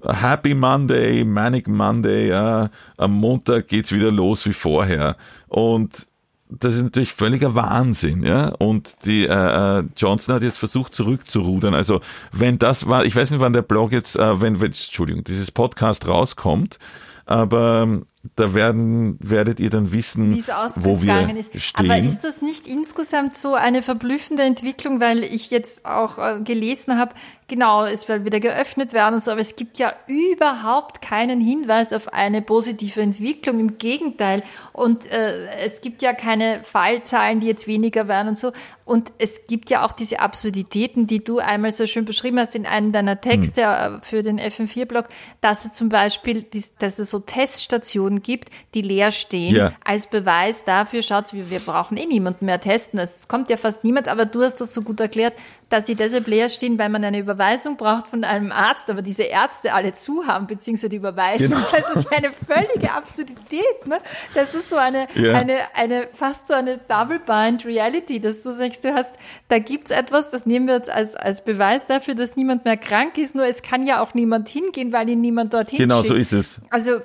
Happy Monday, Manic Monday, ja, am Montag geht's wieder los wie vorher. Und das ist natürlich völliger Wahnsinn, ja. Und die äh, äh, Johnson hat jetzt versucht zurückzurudern. Also wenn das war, ich weiß nicht, wann der Blog jetzt, äh, wenn, wenn Entschuldigung, dieses Podcast rauskommt, aber da werden, werdet ihr dann wissen, wo wir ist. stehen. Aber ist das nicht insgesamt so eine verblüffende Entwicklung, weil ich jetzt auch äh, gelesen habe, genau, es wird wieder geöffnet werden und so, aber es gibt ja überhaupt keinen Hinweis auf eine positive Entwicklung. Im Gegenteil. Und äh, es gibt ja keine Fallzahlen, die jetzt weniger werden und so. Und es gibt ja auch diese Absurditäten, die du einmal so schön beschrieben hast in einem deiner Texte hm. für den FM4-Blog, dass es zum Beispiel, dass es so Teststationen gibt, die leer stehen, ja. als Beweis dafür, schaut, wir, wir brauchen eh niemanden mehr testen. Es kommt ja fast niemand, aber du hast das so gut erklärt, dass sie deshalb leer stehen, weil man eine Überweisung braucht von einem Arzt, aber diese Ärzte alle zu haben, beziehungsweise die Überweisung. Genau. Das ist eine völlige Absurdität. Ne? Das ist so eine, ja. eine, eine, fast so eine Double-Bind Reality, dass du sagst, du hast, da gibt's etwas, das nehmen wir jetzt als, als Beweis dafür, dass niemand mehr krank ist, nur es kann ja auch niemand hingehen, weil ihn niemand dorthin Genau, schickt. so ist es. Also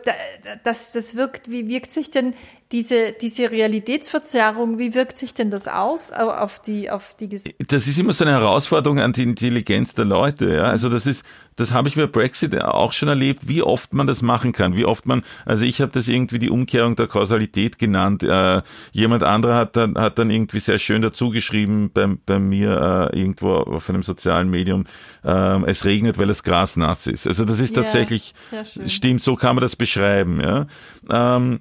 das, das wirkt, wie wirkt sich denn diese, diese Realitätsverzerrung, wie wirkt sich denn das aus auf die, auf die Das ist immer so eine Herausforderung an die Intelligenz der Leute, ja. Also das ist, das habe ich bei Brexit auch schon erlebt, wie oft man das machen kann, wie oft man, also ich habe das irgendwie die Umkehrung der Kausalität genannt. Äh, jemand anderer hat dann, hat dann irgendwie sehr schön dazu geschrieben bei, bei mir äh, irgendwo auf einem sozialen Medium, äh, es regnet, weil das Gras nass ist. Also das ist tatsächlich, ja, stimmt, so kann man das beschreiben, ja. Ähm,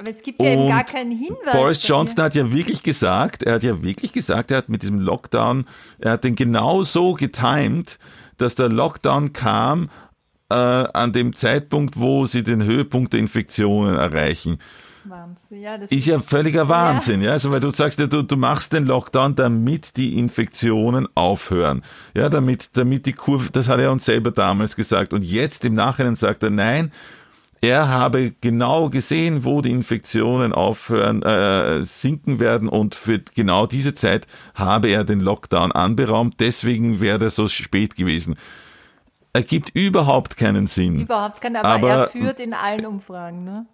aber es gibt ja eben gar keinen Hinweis. Boris Johnson hat ja wirklich gesagt, er hat ja wirklich gesagt, er hat mit diesem Lockdown, er hat den genau so getimed, dass der Lockdown kam äh, an dem Zeitpunkt, wo sie den Höhepunkt der Infektionen erreichen. Wahnsinn. Ja, das ist ja völliger Wahnsinn, ja. ja. Also weil du sagst ja, du, du machst den Lockdown, damit die Infektionen aufhören. Ja, damit, damit die Kurve, das hat er uns selber damals gesagt. Und jetzt im Nachhinein sagt er, nein, er habe genau gesehen, wo die Infektionen aufhören, äh, sinken werden und für genau diese Zeit habe er den Lockdown anberaumt. Deswegen wäre er so spät gewesen. Ergibt überhaupt keinen Sinn. Überhaupt keinen, aber, aber er führt in allen Umfragen, ne?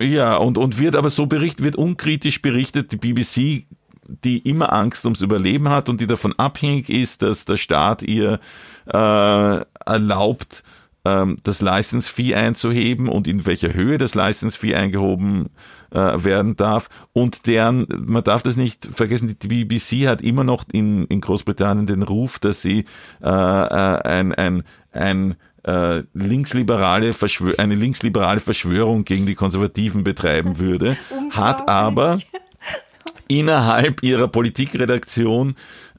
Ja, und, und wird aber so berichtet, wird unkritisch berichtet. Die BBC, die immer Angst ums Überleben hat und die davon abhängig ist, dass der Staat ihr äh, erlaubt, ähm, das License Fee einzuheben und in welcher Höhe das License Fee eingehoben äh, werden darf. Und deren, man darf das nicht vergessen, die BBC hat immer noch in, in Großbritannien den Ruf, dass sie äh, äh ein, ein, ein äh, linksliberale Verschwör eine linksliberale Verschwörung gegen die Konservativen betreiben würde, hat aber innerhalb ihrer Politikredaktion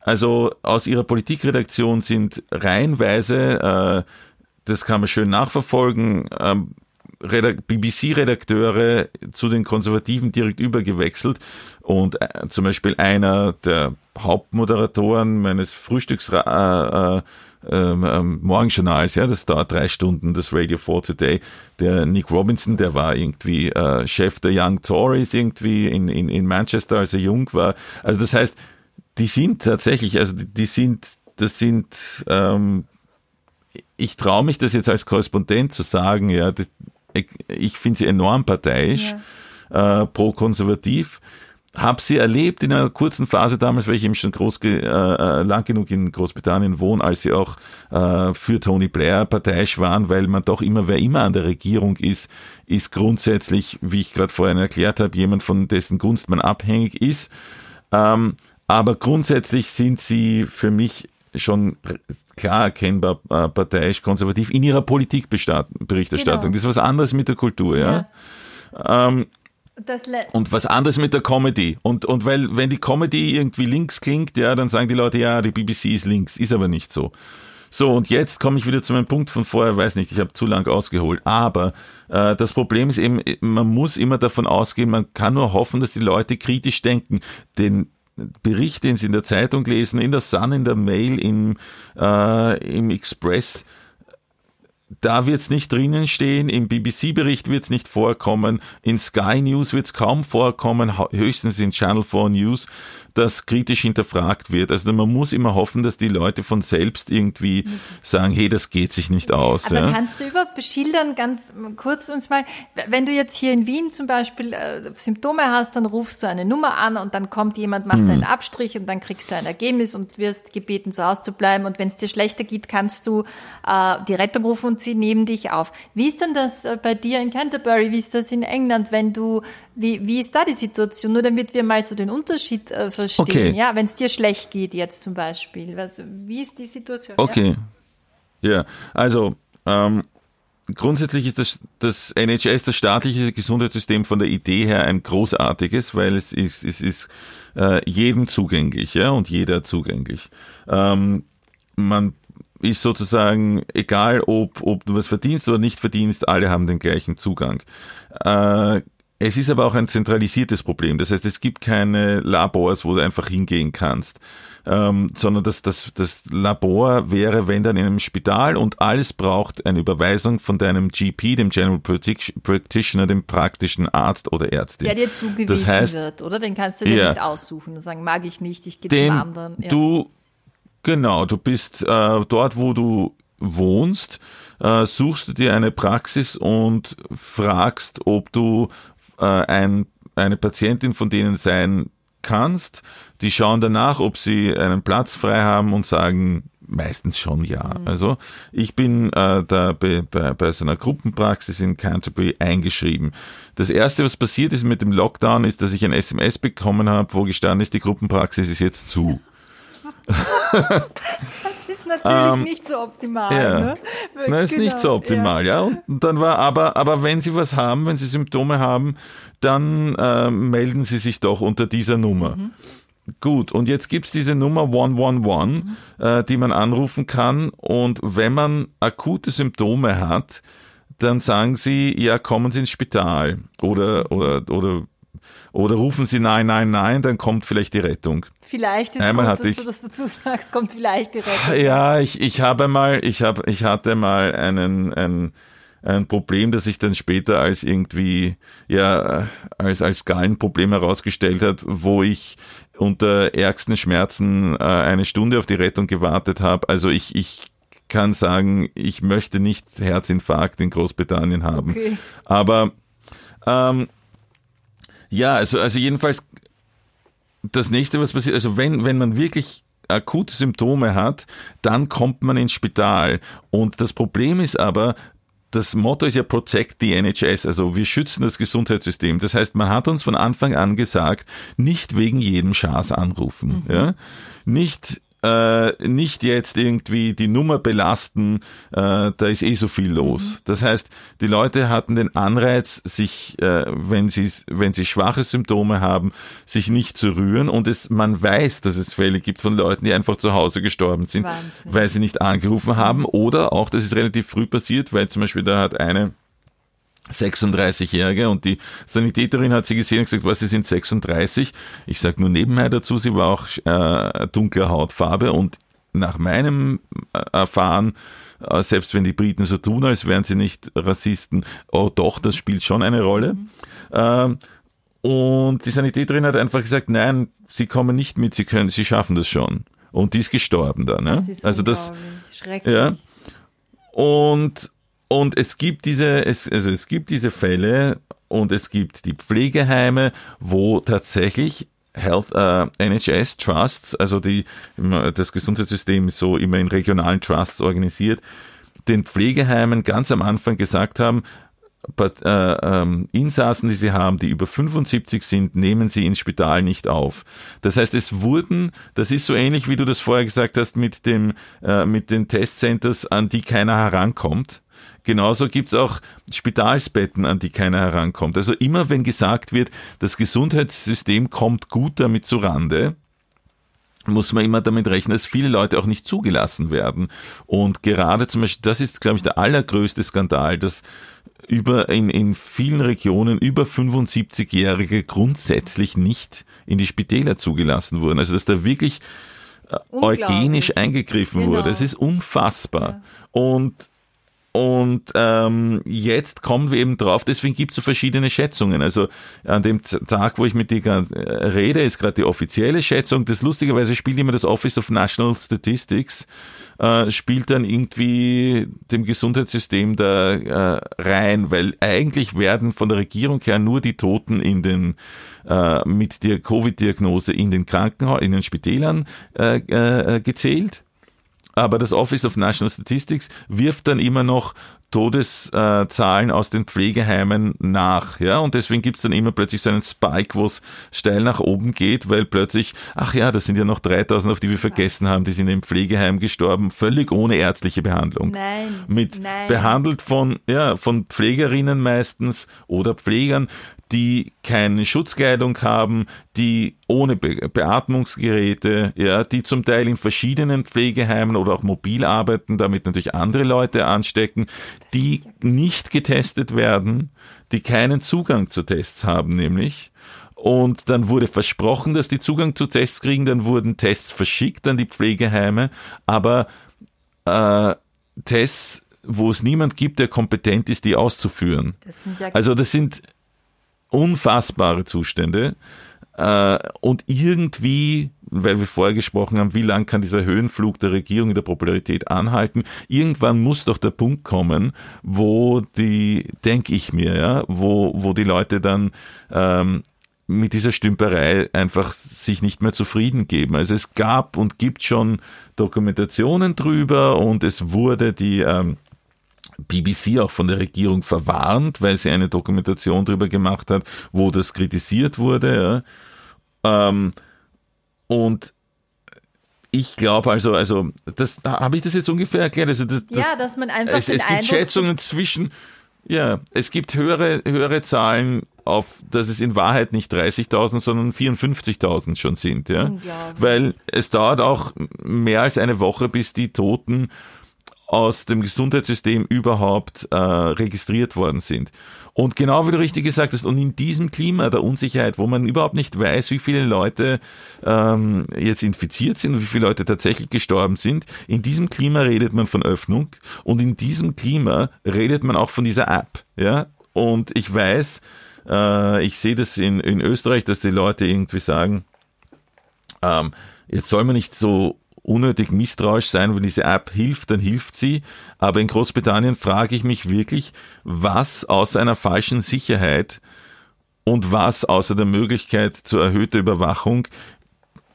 also aus ihrer Politikredaktion sind reihenweise äh, das kann man schön nachverfolgen. Ähm, BBC-Redakteure zu den Konservativen direkt übergewechselt und äh, zum Beispiel einer der Hauptmoderatoren meines Frühstücks äh, äh, ähm, ähm, Morgenjournals, ja, das dauert drei Stunden, das Radio 4 Today, der Nick Robinson, der war irgendwie äh, Chef der Young Tories irgendwie in, in, in Manchester, als er jung war. Also das heißt, die sind tatsächlich, also die sind, das sind ähm, ich traue mich das jetzt als Korrespondent zu sagen, ja, das, ich, ich finde sie enorm parteiisch, ja. äh, pro-konservativ. Hab sie erlebt in einer kurzen Phase damals, weil ich eben schon groß, äh, äh, lang genug in Großbritannien wohne, als sie auch äh, für Tony Blair parteiisch waren, weil man doch immer, wer immer an der Regierung ist, ist grundsätzlich, wie ich gerade vorhin erklärt habe, jemand, von dessen Gunst man abhängig ist. Ähm, aber grundsätzlich sind sie für mich schon klar erkennbar äh, parteiisch konservativ in ihrer Politikberichterstattung. Genau. Das ist was anderes mit der Kultur, ja. ja. Ähm, und was anderes mit der Comedy. Und, und weil, wenn die Comedy irgendwie links klingt, ja, dann sagen die Leute, ja, die BBC ist links, ist aber nicht so. So, und jetzt komme ich wieder zu meinem Punkt von vorher, weiß nicht, ich habe zu lang ausgeholt. Aber äh, das Problem ist eben, man muss immer davon ausgehen, man kann nur hoffen, dass die Leute kritisch denken. Denn Bericht, den Sie in der Zeitung lesen, in der Sun, in der Mail, im, äh, im Express, da wird es nicht drinnen stehen, im BBC-Bericht wird es nicht vorkommen, in Sky News wird es kaum vorkommen, höchstens in Channel 4 News das kritisch hinterfragt wird. Also man muss immer hoffen, dass die Leute von selbst irgendwie sagen, hey, das geht sich nicht aus. Aber ja. kannst du überhaupt beschildern, ganz kurz uns mal, wenn du jetzt hier in Wien zum Beispiel äh, Symptome hast, dann rufst du eine Nummer an und dann kommt jemand, macht hm. einen Abstrich und dann kriegst du ein Ergebnis und wirst gebeten, zu Hause zu bleiben. Und wenn es dir schlechter geht, kannst du äh, die Rettung rufen und sie nehmen dich auf. Wie ist denn das äh, bei dir in Canterbury? Wie ist das in England, wenn du, wie, wie ist da die Situation? Nur damit wir mal so den Unterschied äh, verstehen. Okay. Ja, wenn es dir schlecht geht jetzt zum Beispiel. Was, wie ist die Situation? Okay. Ja, ja. also, ähm, grundsätzlich ist das, das NHS, das staatliche Gesundheitssystem von der Idee her ein großartiges, weil es ist, es ist äh, jedem zugänglich, ja, und jeder zugänglich. Ähm, man ist sozusagen, egal ob, ob du was verdienst oder nicht verdienst, alle haben den gleichen Zugang. Äh, es ist aber auch ein zentralisiertes Problem. Das heißt, es gibt keine Labors, wo du einfach hingehen kannst ähm, sondern das, das, das Labor wäre, wenn dann in einem Spital und alles braucht eine Überweisung von deinem GP, dem General Practitioner, dem praktischen Arzt oder Ärztin. Der dir zugewiesen das heißt, wird, oder? Den kannst du dir ja, nicht aussuchen und sagen, mag ich nicht, ich gehe zum anderen. Ja. Du, genau, du bist äh, dort, wo du wohnst, äh, suchst du dir eine Praxis und fragst, ob du äh, ein, eine Patientin von denen sein kannst. Die schauen danach, ob sie einen Platz frei haben und sagen meistens schon ja. Mhm. Also ich bin äh, da bei, bei, bei so einer Gruppenpraxis in Canterbury eingeschrieben. Das erste, was passiert ist mit dem Lockdown, ist, dass ich ein SMS bekommen habe, wo gestanden ist, die Gruppenpraxis ist jetzt zu. ist natürlich ähm, nicht so optimal. Ja. Ne? Nein, ist genau. nicht so optimal, ja. ja. Und dann war aber, aber wenn Sie was haben, wenn Sie Symptome haben, dann äh, melden Sie sich doch unter dieser Nummer. Mhm. Gut, und jetzt gibt's diese Nummer 111, mhm. äh, die man anrufen kann. Und wenn man akute Symptome hat, dann sagen sie, ja, kommen Sie ins Spital. Oder, oder, oder, oder rufen Sie nein, nein, nein, dann kommt vielleicht die Rettung. Vielleicht ist einmal gut, dass ich, du das dazu sagst, kommt vielleicht die Rettung. Ja, ich, ich habe mal, ich habe, ich hatte mal einen, einen ein Problem, das sich dann später als irgendwie, ja, als, als Gallenproblem herausgestellt hat, wo ich unter ärgsten Schmerzen äh, eine Stunde auf die Rettung gewartet habe. Also ich, ich kann sagen, ich möchte nicht Herzinfarkt in Großbritannien haben. Okay. Aber ähm, ja, also, also jedenfalls das nächste, was passiert, also wenn, wenn man wirklich akute Symptome hat, dann kommt man ins Spital. Und das Problem ist aber, das Motto ist ja Protect the NHS, also wir schützen das Gesundheitssystem. Das heißt, man hat uns von Anfang an gesagt, nicht wegen jedem Schaß anrufen. Mhm. Ja? Nicht äh, nicht jetzt irgendwie die Nummer belasten, äh, da ist eh so viel los. Mhm. Das heißt, die Leute hatten den Anreiz, sich, äh, wenn sie wenn sie schwache Symptome haben, sich nicht zu rühren und es, man weiß, dass es Fälle gibt von Leuten, die einfach zu Hause gestorben sind, Wahnsinn. weil sie nicht angerufen haben mhm. oder auch, das ist relativ früh passiert, weil zum Beispiel da hat eine 36-Jährige und die Sanitäterin hat sie gesehen und gesagt, was, sie sind 36. Ich sage nur nebenher dazu, sie war auch äh, dunkler Hautfarbe und nach meinem äh, Erfahren, äh, selbst wenn die Briten so tun, als wären sie nicht Rassisten, oh doch, das spielt schon eine Rolle. Ähm, und die Sanitäterin hat einfach gesagt, nein, sie kommen nicht mit, sie können, sie schaffen das schon. Und die ist gestorben dann. Ja? Das also das, schrecklich. Ja. Und und es gibt diese, es, also es gibt diese Fälle und es gibt die Pflegeheime, wo tatsächlich Health äh, NHS Trusts, also die das Gesundheitssystem ist so immer in regionalen Trusts organisiert, den Pflegeheimen ganz am Anfang gesagt haben, but, äh, ähm, Insassen, die sie haben, die über 75 sind, nehmen sie ins Spital nicht auf. Das heißt, es wurden, das ist so ähnlich wie du das vorher gesagt hast mit dem äh, mit den Testcenters, an die keiner herankommt. Genauso gibt's auch Spitalsbetten, an die keiner herankommt. Also immer wenn gesagt wird, das Gesundheitssystem kommt gut damit zurande, muss man immer damit rechnen, dass viele Leute auch nicht zugelassen werden. Und gerade zum Beispiel, das ist, glaube ich, der allergrößte Skandal, dass über in, in vielen Regionen über 75-Jährige grundsätzlich nicht in die Spitäler zugelassen wurden. Also dass da wirklich äh, eugenisch eingegriffen genau. wurde. Es ist unfassbar. Ja. Und und ähm, jetzt kommen wir eben drauf, deswegen gibt es so verschiedene Schätzungen. Also an dem Tag, wo ich mit dir äh, rede, ist gerade die offizielle Schätzung. Das lustigerweise spielt immer das Office of National Statistics, äh, spielt dann irgendwie dem Gesundheitssystem da äh, rein, weil eigentlich werden von der Regierung her nur die Toten in den äh, mit der Covid-Diagnose in den Krankenhäusern, in den Spitälern äh, äh, gezählt aber das Office of National Statistics wirft dann immer noch Todeszahlen aus den Pflegeheimen nach. Ja, und deswegen gibt's dann immer plötzlich so einen Spike, wo es steil nach oben geht, weil plötzlich, ach ja, das sind ja noch 3000, auf die wir vergessen haben, die sind im Pflegeheim gestorben, völlig ohne ärztliche Behandlung. Nein. Mit nein. behandelt von, ja, von Pflegerinnen meistens oder Pflegern, die keine Schutzkleidung haben, die ohne Be Beatmungsgeräte, ja, die zum Teil in verschiedenen Pflegeheimen oder auch mobil arbeiten, damit natürlich andere Leute anstecken, die nicht getestet werden, die keinen Zugang zu Tests haben, nämlich. Und dann wurde versprochen, dass die Zugang zu Tests kriegen, dann wurden Tests verschickt an die Pflegeheime, aber äh, Tests, wo es niemand gibt, der kompetent ist, die auszuführen. Das ja Also das sind unfassbare Zustände. Äh, Und irgendwie, weil wir vorher gesprochen haben, wie lang kann dieser Höhenflug der Regierung in der Popularität anhalten, irgendwann muss doch der Punkt kommen, wo die, denke ich mir, ja, wo, wo die Leute dann ähm, mit dieser Stümperei einfach sich nicht mehr zufrieden geben. Also es gab und gibt schon Dokumentationen drüber und es wurde die ähm, BBC auch von der Regierung verwarnt, weil sie eine Dokumentation darüber gemacht hat, wo das kritisiert wurde. Ja. Ähm, und ich glaube also, also das habe ich das jetzt ungefähr erklärt. Also das, das, ja, dass man einfach es, es gibt Eindruck Schätzungen zwischen, ja, es gibt höhere, höhere Zahlen auf, dass es in Wahrheit nicht 30.000, sondern 54.000 schon sind, ja. Weil es dauert auch mehr als eine Woche, bis die Toten aus dem Gesundheitssystem überhaupt äh, registriert worden sind. Und genau wie du richtig gesagt hast, und in diesem Klima der Unsicherheit, wo man überhaupt nicht weiß, wie viele Leute ähm, jetzt infiziert sind und wie viele Leute tatsächlich gestorben sind, in diesem Klima redet man von Öffnung und in diesem Klima redet man auch von dieser App. Ja? Und ich weiß, äh, ich sehe das in, in Österreich, dass die Leute irgendwie sagen, ähm, jetzt soll man nicht so unnötig misstrauisch sein, wenn diese App hilft, dann hilft sie. Aber in Großbritannien frage ich mich wirklich, was außer einer falschen Sicherheit und was außer der Möglichkeit zur erhöhter Überwachung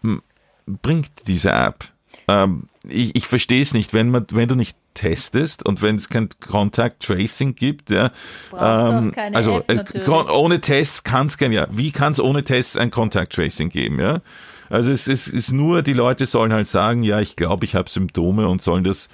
m, bringt diese App. Ähm, ich, ich verstehe es nicht, wenn man, wenn du nicht testest und wenn es kein Contact Tracing gibt, ja, keine also App ohne Tests kann es kein, ja, wie kann es ohne Tests ein Contact Tracing geben, ja? Also es, es ist nur, die Leute sollen halt sagen, ja, ich glaube, ich habe Symptome und sollen das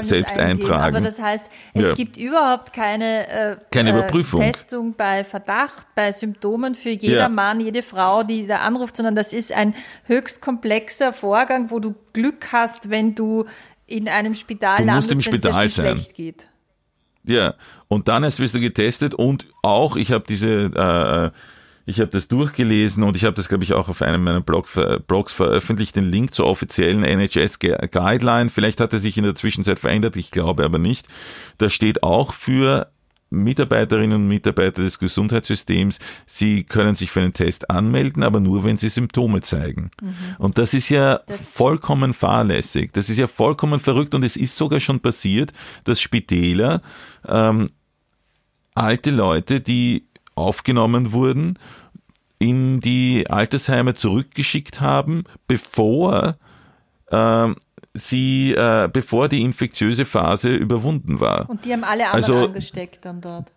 selbst eingeben. eintragen. Aber das heißt, es Ja. gibt überhaupt keine, äh, Keine äh, Überprüfung. Testung bei Verdacht, bei Symptomen für jeder Ja. Mann, jede Frau, die da anruft, sondern das ist ein höchst komplexer Vorgang, wo du Glück hast, wenn du in einem Spital Du musst landest, im es dir Spital sein. geht. Ja, und dann erst wirst du getestet und auch, ich habe diese, äh, ich habe das durchgelesen und ich habe das, glaube ich, auch auf einem meiner Blog, Blogs veröffentlicht, den Link zur offiziellen NHS-Guideline. Vielleicht hat er sich in der Zwischenzeit verändert, ich glaube aber nicht. Da steht auch für Mitarbeiterinnen und Mitarbeiter des Gesundheitssystems, sie können sich für einen Test anmelden, aber nur, wenn sie Symptome zeigen. Und das ist ja vollkommen fahrlässig. Das ist ja vollkommen verrückt und es ist sogar schon passiert, dass Spitäler ähm, alte Leute, die aufgenommen wurden, in die Altersheime zurückgeschickt haben, bevor ähm, sie, äh, bevor die infektiöse Phase überwunden war. Und die haben alle anderen Also- angesteckt dann dort.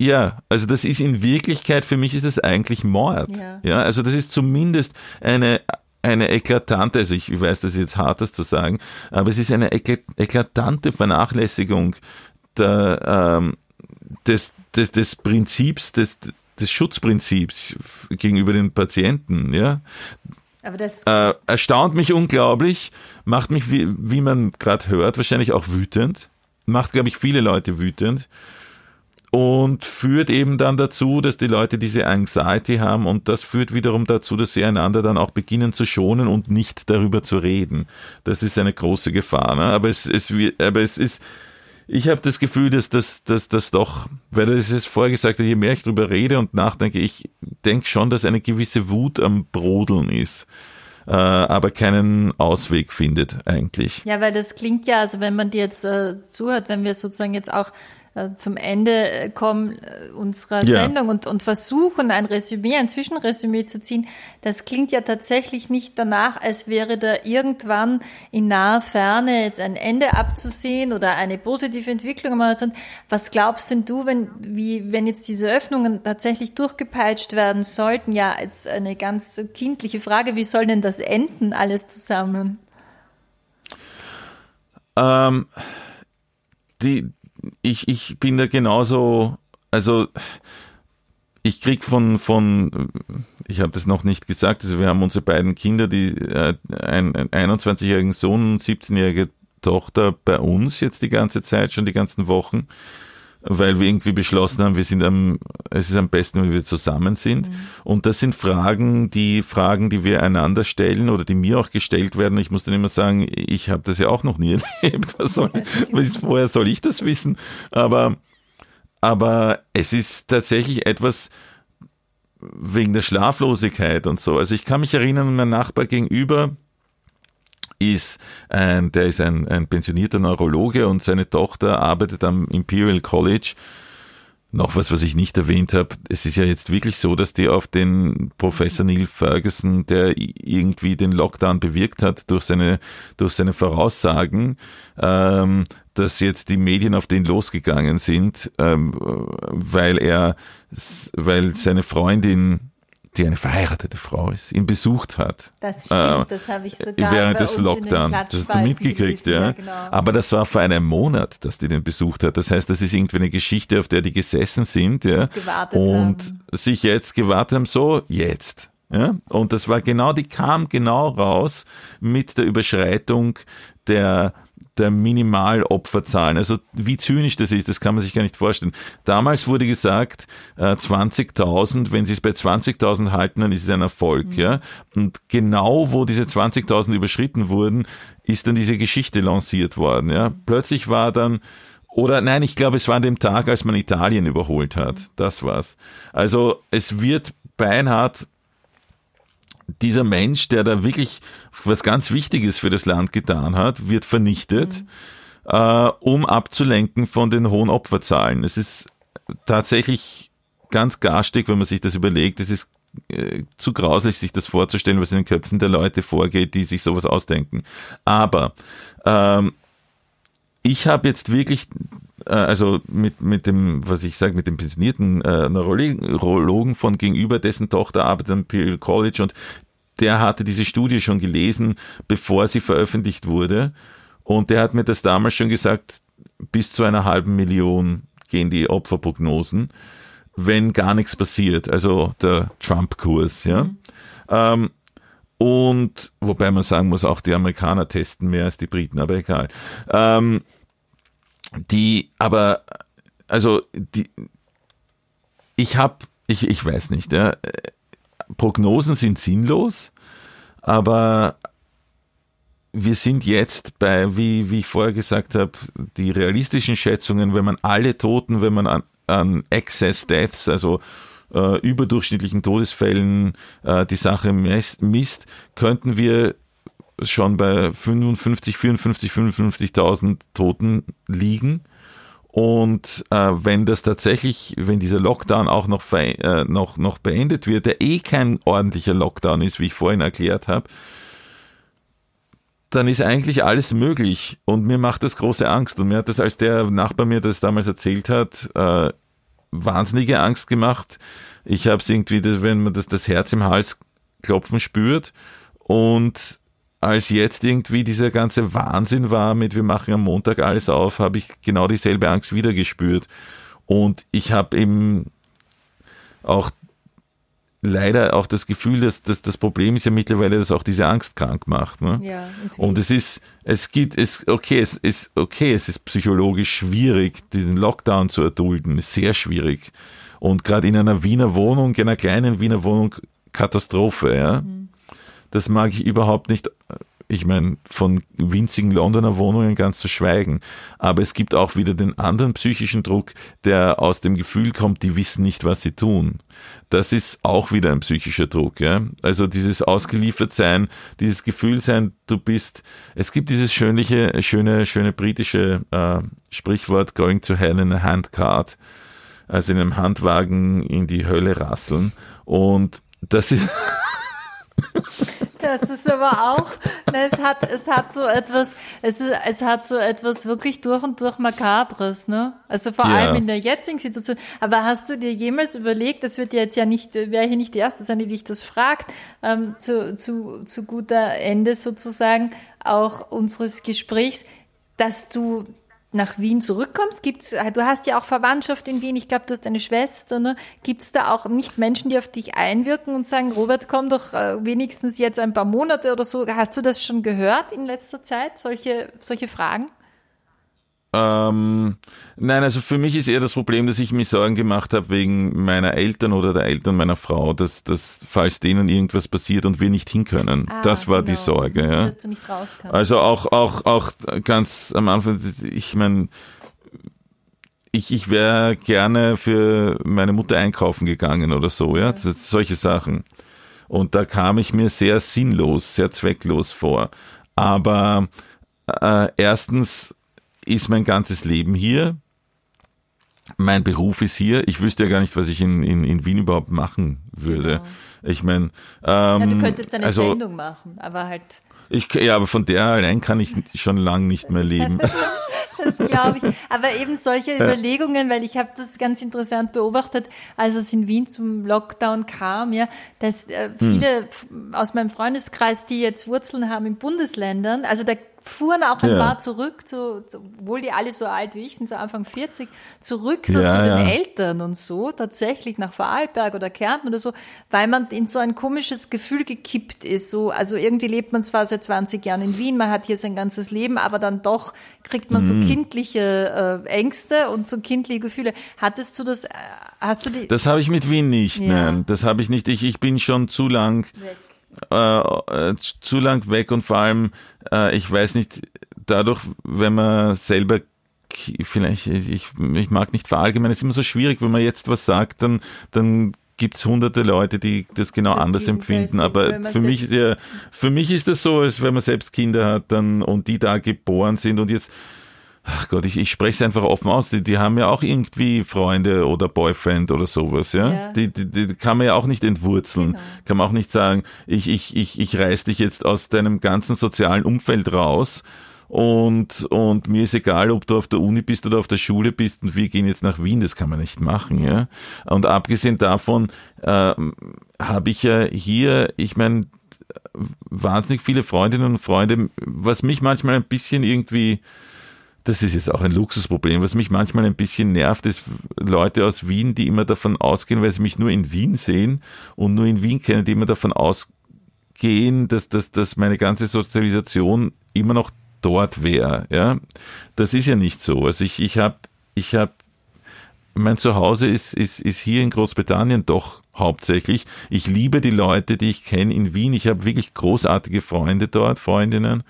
Ja, also das ist in Wirklichkeit, für mich ist das eigentlich Mord. Ja. Ja, also das ist zumindest eine, eine eklatante, also ich weiß, das ist jetzt hart, das zu sagen, aber es ist eine ekla- eklatante Vernachlässigung der, ähm, des, des, des Prinzips, des, des Schutzprinzips gegenüber den Patienten, ja. Aber das, Äh, erstaunt mich unglaublich, macht mich, wie, wie man gerade hört, wahrscheinlich auch wütend. Macht, glaube ich, viele Leute wütend. Und führt eben dann dazu, dass die Leute diese Anxiety haben und das führt wiederum dazu, dass sie einander dann auch beginnen zu schonen und nicht darüber zu reden. Das ist eine große Gefahr. Ne? Aber es, es, aber es ist, ich habe das Gefühl, dass das, dass das doch, weil das ist vorher gesagt, je mehr ich drüber rede und nachdenke, ich denke schon, dass eine gewisse Wut am Brodeln ist, äh, aber keinen Ausweg findet eigentlich. Ja, weil das klingt ja, also wenn man dir jetzt äh, zuhört, wenn wir sozusagen jetzt auch zum Ende äh, kommen äh, unserer ja. Sendung und, und versuchen, ein Resümee, ein Zwischenresümee zu ziehen, das klingt ja tatsächlich nicht danach, als wäre da irgendwann in naher Ferne jetzt ein Ende abzusehen oder eine positive Entwicklung. Was glaubst denn du, wenn, wie, wenn jetzt diese Öffnungen tatsächlich durchgepeitscht werden sollten? Ja, als eine ganz kindliche Frage, wie soll denn das enden, alles zusammen? Ähm, die, ich, ich bin da genauso, also ich krieg von, von ich habe das noch nicht gesagt, also wir haben unsere beiden Kinder, die äh, ein, ein 21-jährigen Sohn und 17-jährige Tochter bei uns jetzt die ganze Zeit, schon die ganzen Wochen weil wir irgendwie beschlossen haben, wir sind am, es ist am besten, wenn wir zusammen sind. Mhm. Und das sind Fragen, die Fragen, die wir einander stellen oder die mir auch gestellt werden. Ich muss dann immer sagen, ich habe das ja auch noch nie erlebt. Was soll, was, woher soll ich das wissen? Aber, aber es ist tatsächlich etwas, wegen der Schlaflosigkeit und so. Also ich kann mich erinnern, mein Nachbar gegenüber, ist ein, der ist ein, ein pensionierter Neurologe und seine Tochter arbeitet am Imperial College. Noch was, was ich nicht erwähnt habe. Es ist ja jetzt wirklich so, dass die auf den Professor Neil Ferguson, der irgendwie den Lockdown bewirkt hat durch seine, durch seine Voraussagen, ähm, dass jetzt die Medien auf den losgegangen sind, ähm, weil er, weil seine Freundin die eine verheiratete Frau ist, ihn besucht hat. Das stimmt, äh, das habe ich sogar während des Lockdown. Das hast du mitgekriegt, ja. ja genau. Aber das war vor einem Monat, dass die den besucht hat. Das heißt, das ist irgendwie eine Geschichte, auf der die gesessen sind, ja. Und, und haben. sich jetzt gewartet haben, so, jetzt. Ja, und das war genau, die kam genau raus mit der Überschreitung der der Minimalopferzahlen. Also wie zynisch das ist, das kann man sich gar nicht vorstellen. Damals wurde gesagt, 20.000, äh, wenn sie es bei 20.000 halten, dann ist es ein Erfolg. Mhm. Ja? Und genau wo diese 20.000 überschritten wurden, ist dann diese Geschichte lanciert worden. Ja? Plötzlich war dann oder nein, ich glaube, es war an dem Tag, als man Italien überholt hat. Mhm. Das war's. Also es wird beinhart dieser Mensch, der da wirklich was ganz Wichtiges für das Land getan hat, wird vernichtet, mhm. äh, um abzulenken von den hohen Opferzahlen. Es ist tatsächlich ganz garstig, wenn man sich das überlegt. Es ist äh, zu grauslich, sich das vorzustellen, was in den Köpfen der Leute vorgeht, die sich sowas ausdenken. Aber ähm, ich habe jetzt wirklich, äh, also mit, mit dem, was ich sage, mit dem pensionierten äh, Neurologen von gegenüber, dessen Tochter arbeitet am Imperial College und der hatte diese Studie schon gelesen, bevor sie veröffentlicht wurde. Und der hat mir das damals schon gesagt, bis zu einer halben Million gehen die Opferprognosen, wenn gar nichts passiert. Also der Trump-Kurs, ja. Mhm. Ähm, und wobei man sagen muss, auch die Amerikaner testen mehr als die Briten, aber egal. Ähm, die, aber, also, die, ich habe, ich, ich weiß nicht, ja, Prognosen sind sinnlos, aber wir sind jetzt bei, wie, wie ich vorher gesagt habe, die realistischen Schätzungen, wenn man alle Toten, wenn man an, an Excess Deaths, also äh, überdurchschnittlichen Todesfällen äh, die Sache misst, könnten wir schon bei 55, 54, 55.000 Toten liegen. Und äh, wenn das tatsächlich, wenn dieser Lockdown auch noch, äh, noch, noch beendet wird, der eh kein ordentlicher Lockdown ist, wie ich vorhin erklärt habe, dann ist eigentlich alles möglich. Und mir macht das große Angst. Und mir hat das, als der Nachbar mir das damals erzählt hat, äh, wahnsinnige Angst gemacht. Ich habe es irgendwie, wenn man das, das Herz im Hals klopfen spürt. Und als jetzt irgendwie dieser ganze Wahnsinn war mit wir machen am Montag alles auf, habe ich genau dieselbe Angst wieder gespürt. Und ich habe eben auch leider auch das Gefühl, dass, dass das Problem ist ja mittlerweile, dass auch diese Angst krank macht. Ne? Ja, und es ist, es gibt, es, okay, es ist, okay, es ist psychologisch schwierig, diesen Lockdown zu erdulden, sehr schwierig. Und gerade in einer Wiener Wohnung, in einer kleinen Wiener Wohnung, Katastrophe, ja. Mhm. Das mag ich überhaupt nicht ich meine, von winzigen Londoner Wohnungen ganz zu schweigen. Aber es gibt auch wieder den anderen psychischen Druck, der aus dem Gefühl kommt, die wissen nicht, was sie tun. Das ist auch wieder ein psychischer Druck. Ja? Also dieses Ausgeliefertsein, dieses Gefühl sein, du bist, es gibt dieses schönliche, schöne, schöne britische äh, Sprichwort, going to hell in a handcart, also in einem Handwagen in die Hölle rasseln. Und das ist... Das ist aber auch, es hat, es hat so etwas, es, ist, es hat so etwas wirklich durch und durch Makabres, ne? Also vor ja. allem in der jetzigen Situation. Aber hast du dir jemals überlegt, das wird jetzt ja nicht, wäre hier nicht die erste sein, die dich das fragt, ähm, zu, zu, zu guter Ende sozusagen auch unseres Gesprächs, dass du nach Wien zurückkommst? Gibt's, äh, du hast ja auch Verwandtschaft in Wien, ich glaube, du hast eine Schwester, ne? Gibt es da auch nicht Menschen, die auf dich einwirken und sagen, Robert, komm doch äh, wenigstens jetzt ein paar Monate oder so? Hast du das schon gehört in letzter Zeit, solche, solche Fragen? Ähm, nein, also für mich ist eher das Problem, dass ich mir Sorgen gemacht habe wegen meiner Eltern oder der Eltern meiner Frau, dass, dass falls denen irgendwas passiert und wir nicht hinkönnen. Ah, das war genau. die Sorge. Ja. Dass du nicht raus kannst. Also auch, auch, auch ganz am Anfang, ich meine, ich, ich wäre gerne für meine Mutter einkaufen gegangen oder so, ja, ja. solche Sachen. Und da kam ich mir sehr sinnlos, sehr zwecklos vor. Aber äh, erstens ist mein ganzes Leben hier. Mein Beruf ist hier. Ich wüsste ja gar nicht, was ich in, in, in Wien überhaupt machen würde. Genau. Ich meine, ähm, ja, du könntest eine also, Sendung machen, aber halt. Ich, ja, aber von der allein kann ich schon lang nicht mehr leben. das glaube ich. Aber eben solche Überlegungen, weil ich habe das ganz interessant beobachtet, als es in Wien zum Lockdown kam, ja, dass äh, hm. viele hm. aus meinem Freundeskreis, die jetzt Wurzeln haben in Bundesländern, also da fuhren auch ein ja. paar zurück, zu, obwohl die alle so alt wie ich sind, so Anfang 40, zurück so ja, zu den ja. Eltern und so, tatsächlich nach Vorarlberg oder Kärnten oder so, weil man in so ein komisches Gefühl gekippt ist. So, also irgendwie lebt man zwar seit 20 Jahren in Wien, man hat hier sein ganzes Leben, aber dann doch kriegt man mhm. so kindliche äh, Ängste und so kindliche Gefühle. Hattest du das, äh, hast du die? Das habe ich mit Wien nicht, nein. Das habe ich nicht. Ich, ich bin schon zu lang. Weg äh, äh, zu lang weg und vor allem, äh, ich weiß nicht, dadurch, wenn man selber vielleicht, ich, ich mag nicht verallgemeinern, es ist immer so schwierig, wenn man jetzt was sagt, dann, dann gibt's hunderte Leute, die das genau das anders empfinden. Aber für mich, ja, für mich ist das so, als wenn man selbst Kinder hat dann und die da geboren sind und jetzt ach Gott, ich, ich spreche es einfach offen aus, die, die haben ja auch irgendwie Freunde oder Boyfriend oder sowas, ja. ja. Die, die, die kann man ja auch nicht entwurzeln. Genau. Kann man auch nicht sagen, ich, ich, ich, ich reiß dich jetzt aus deinem ganzen sozialen Umfeld raus und, und mir ist egal, ob du auf der Uni bist oder auf der Schule bist und wir gehen jetzt nach Wien, das kann man nicht machen, ja. Und abgesehen davon äh, habe ich ja hier, ich meine, wahnsinnig viele Freundinnen und Freunde, was mich manchmal ein bisschen irgendwie das ist jetzt auch ein Luxusproblem. Was mich manchmal ein bisschen nervt, ist Leute aus Wien, die immer davon ausgehen, weil sie mich nur in Wien sehen und nur in Wien kennen, die immer davon ausgehen, dass, dass, dass meine ganze Sozialisation immer noch dort wäre. Ja, das ist ja nicht so. Also ich, ich habe, ich habe, mein Zuhause ist, ist, ist hier in Großbritannien doch hauptsächlich. Ich liebe die Leute, die ich kenne in Wien. Ich habe wirklich großartige Freunde dort, Freundinnen.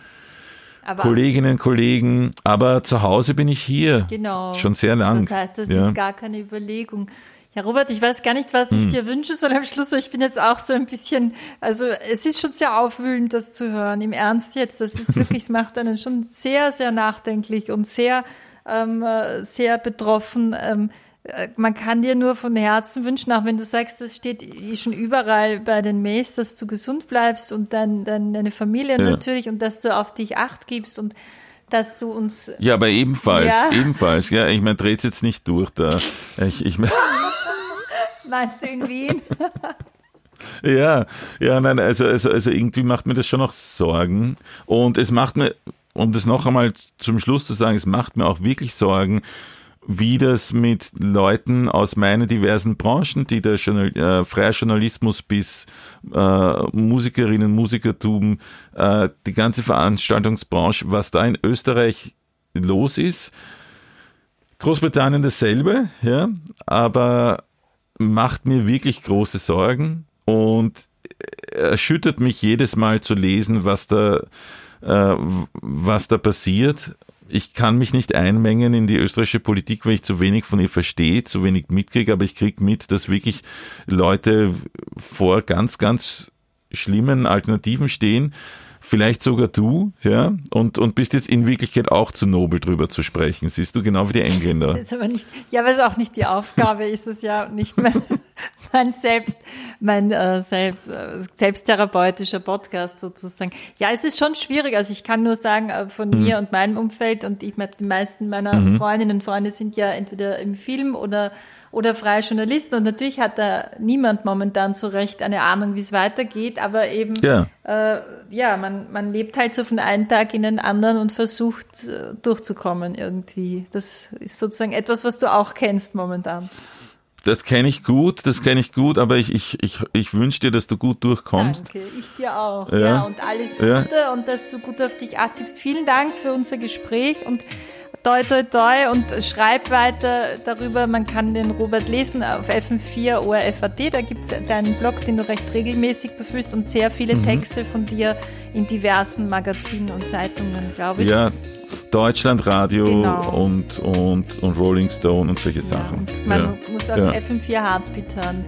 Aber Kolleginnen, Kollegen, aber zu Hause bin ich hier. Genau. Schon sehr lang. Das heißt, das ja. ist gar keine Überlegung. Ja, Robert, ich weiß gar nicht, was ich hm. dir wünsche soll am Schluss. Ich bin jetzt auch so ein bisschen, also es ist schon sehr aufwühlend, das zu hören. Im Ernst jetzt, das ist wirklich, es macht einen schon sehr, sehr nachdenklich und sehr, ähm, äh, sehr betroffen. Ähm, äh, man kann dir nur von Herzen wünschen, auch wenn du sagst, das steht schon überall bei den Mails, dass du gesund bleibst und dein, dein, deine Familie ja. natürlich und dass du auf dich Acht gibst und dass du uns. Ja, aber ebenfalls, ja. ebenfalls, ja, ich meine, dreht's jetzt nicht durch da. Ich, ich mein Meinst du in Wien? ja, ja, nein, also, also, also irgendwie macht mir das schon noch Sorgen und es macht mir, um das noch einmal zum Schluss zu sagen, es macht mir auch wirklich Sorgen, wie das mit Leuten aus meinen diversen Branchen, die der Journal äh, freier Journalismus bis äh, Musikerinnen, Musikertum, äh, die ganze Veranstaltungsbranche, was da in Österreich los ist. Großbritannien dasselbe, ja, aber macht mir wirklich große Sorgen und erschüttert mich jedes Mal zu lesen, was da äh, was da passiert. Ich kann mich nicht einmengen in die österreichische Politik, weil ich zu wenig von ihr verstehe, zu wenig mitkriege, aber ich kriege mit, dass wirklich Leute vor ganz, ganz schlimmen Alternativen stehen, vielleicht sogar du, ja, und, und bist jetzt in Wirklichkeit auch zu nobel drüber zu sprechen. Siehst du, genau wie die Engländer. Das ist aber nicht, ja, weil es auch nicht die Aufgabe ist, es ja nicht mein, mein selbst, mein äh, selbst, äh, selbsttherapeutischer Podcast sozusagen. Ja, es ist schon schwierig. Also ich kann nur sagen, äh, von mhm. mir und meinem Umfeld und ich meine, die meisten meiner mhm. Freundinnen und Freunde sind ja entweder im Film oder oder freie Journalisten. Und natürlich hat da niemand momentan so recht eine Ahnung, wie es weitergeht, aber eben, ja, äh, ja man, man lebt halt so von einem Tag in den anderen und versucht äh, durchzukommen irgendwie. Das ist sozusagen etwas, was du auch kennst momentan. Das kenne ich gut, das kenne ich gut, aber ich, ich, ich, ich wünsche dir, dass du gut durchkommst. Danke, ich dir auch. Ja, ja und alles Gute ja. und dass du gut auf dich acht gibst. Vielen Dank für unser Gespräch und toi, toi, toi und schreib weiter darüber. Man kann den Robert lesen auf FM4 ORFAT. Da gibt es deinen Blog, den du recht regelmäßig befüllst und sehr viele mhm. Texte von dir in diversen Magazinen und Zeitungen, glaube ich. Ja, Deutschlandradio genau. und, und, und Rolling Stone und solche Sachen. Ja, und man ja. muss auch ja. FM4 Heartbeat hören.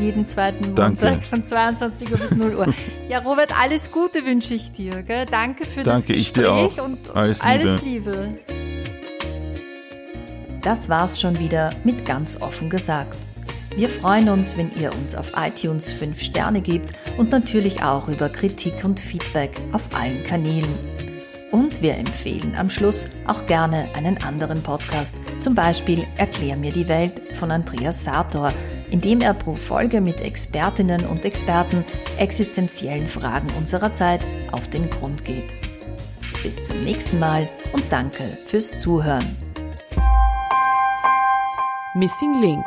Jeden zweiten Montag Danke. von 22 Uhr bis 0 Uhr. Ja, Robert, alles Gute wünsche ich dir. Gell? Danke für Danke, das Gespräch ich dir auch. und alles Liebe. Alles Liebe. Das war's schon wieder mit ganz offen gesagt. Wir freuen uns, wenn ihr uns auf iTunes 5 Sterne gebt und natürlich auch über Kritik und Feedback auf allen Kanälen. Und wir empfehlen am Schluss auch gerne einen anderen Podcast, zum Beispiel Erklär mir die Welt von Andreas Sator, in dem er pro Folge mit Expertinnen und Experten existenziellen Fragen unserer Zeit auf den Grund geht. Bis zum nächsten Mal und danke fürs Zuhören. Missing Link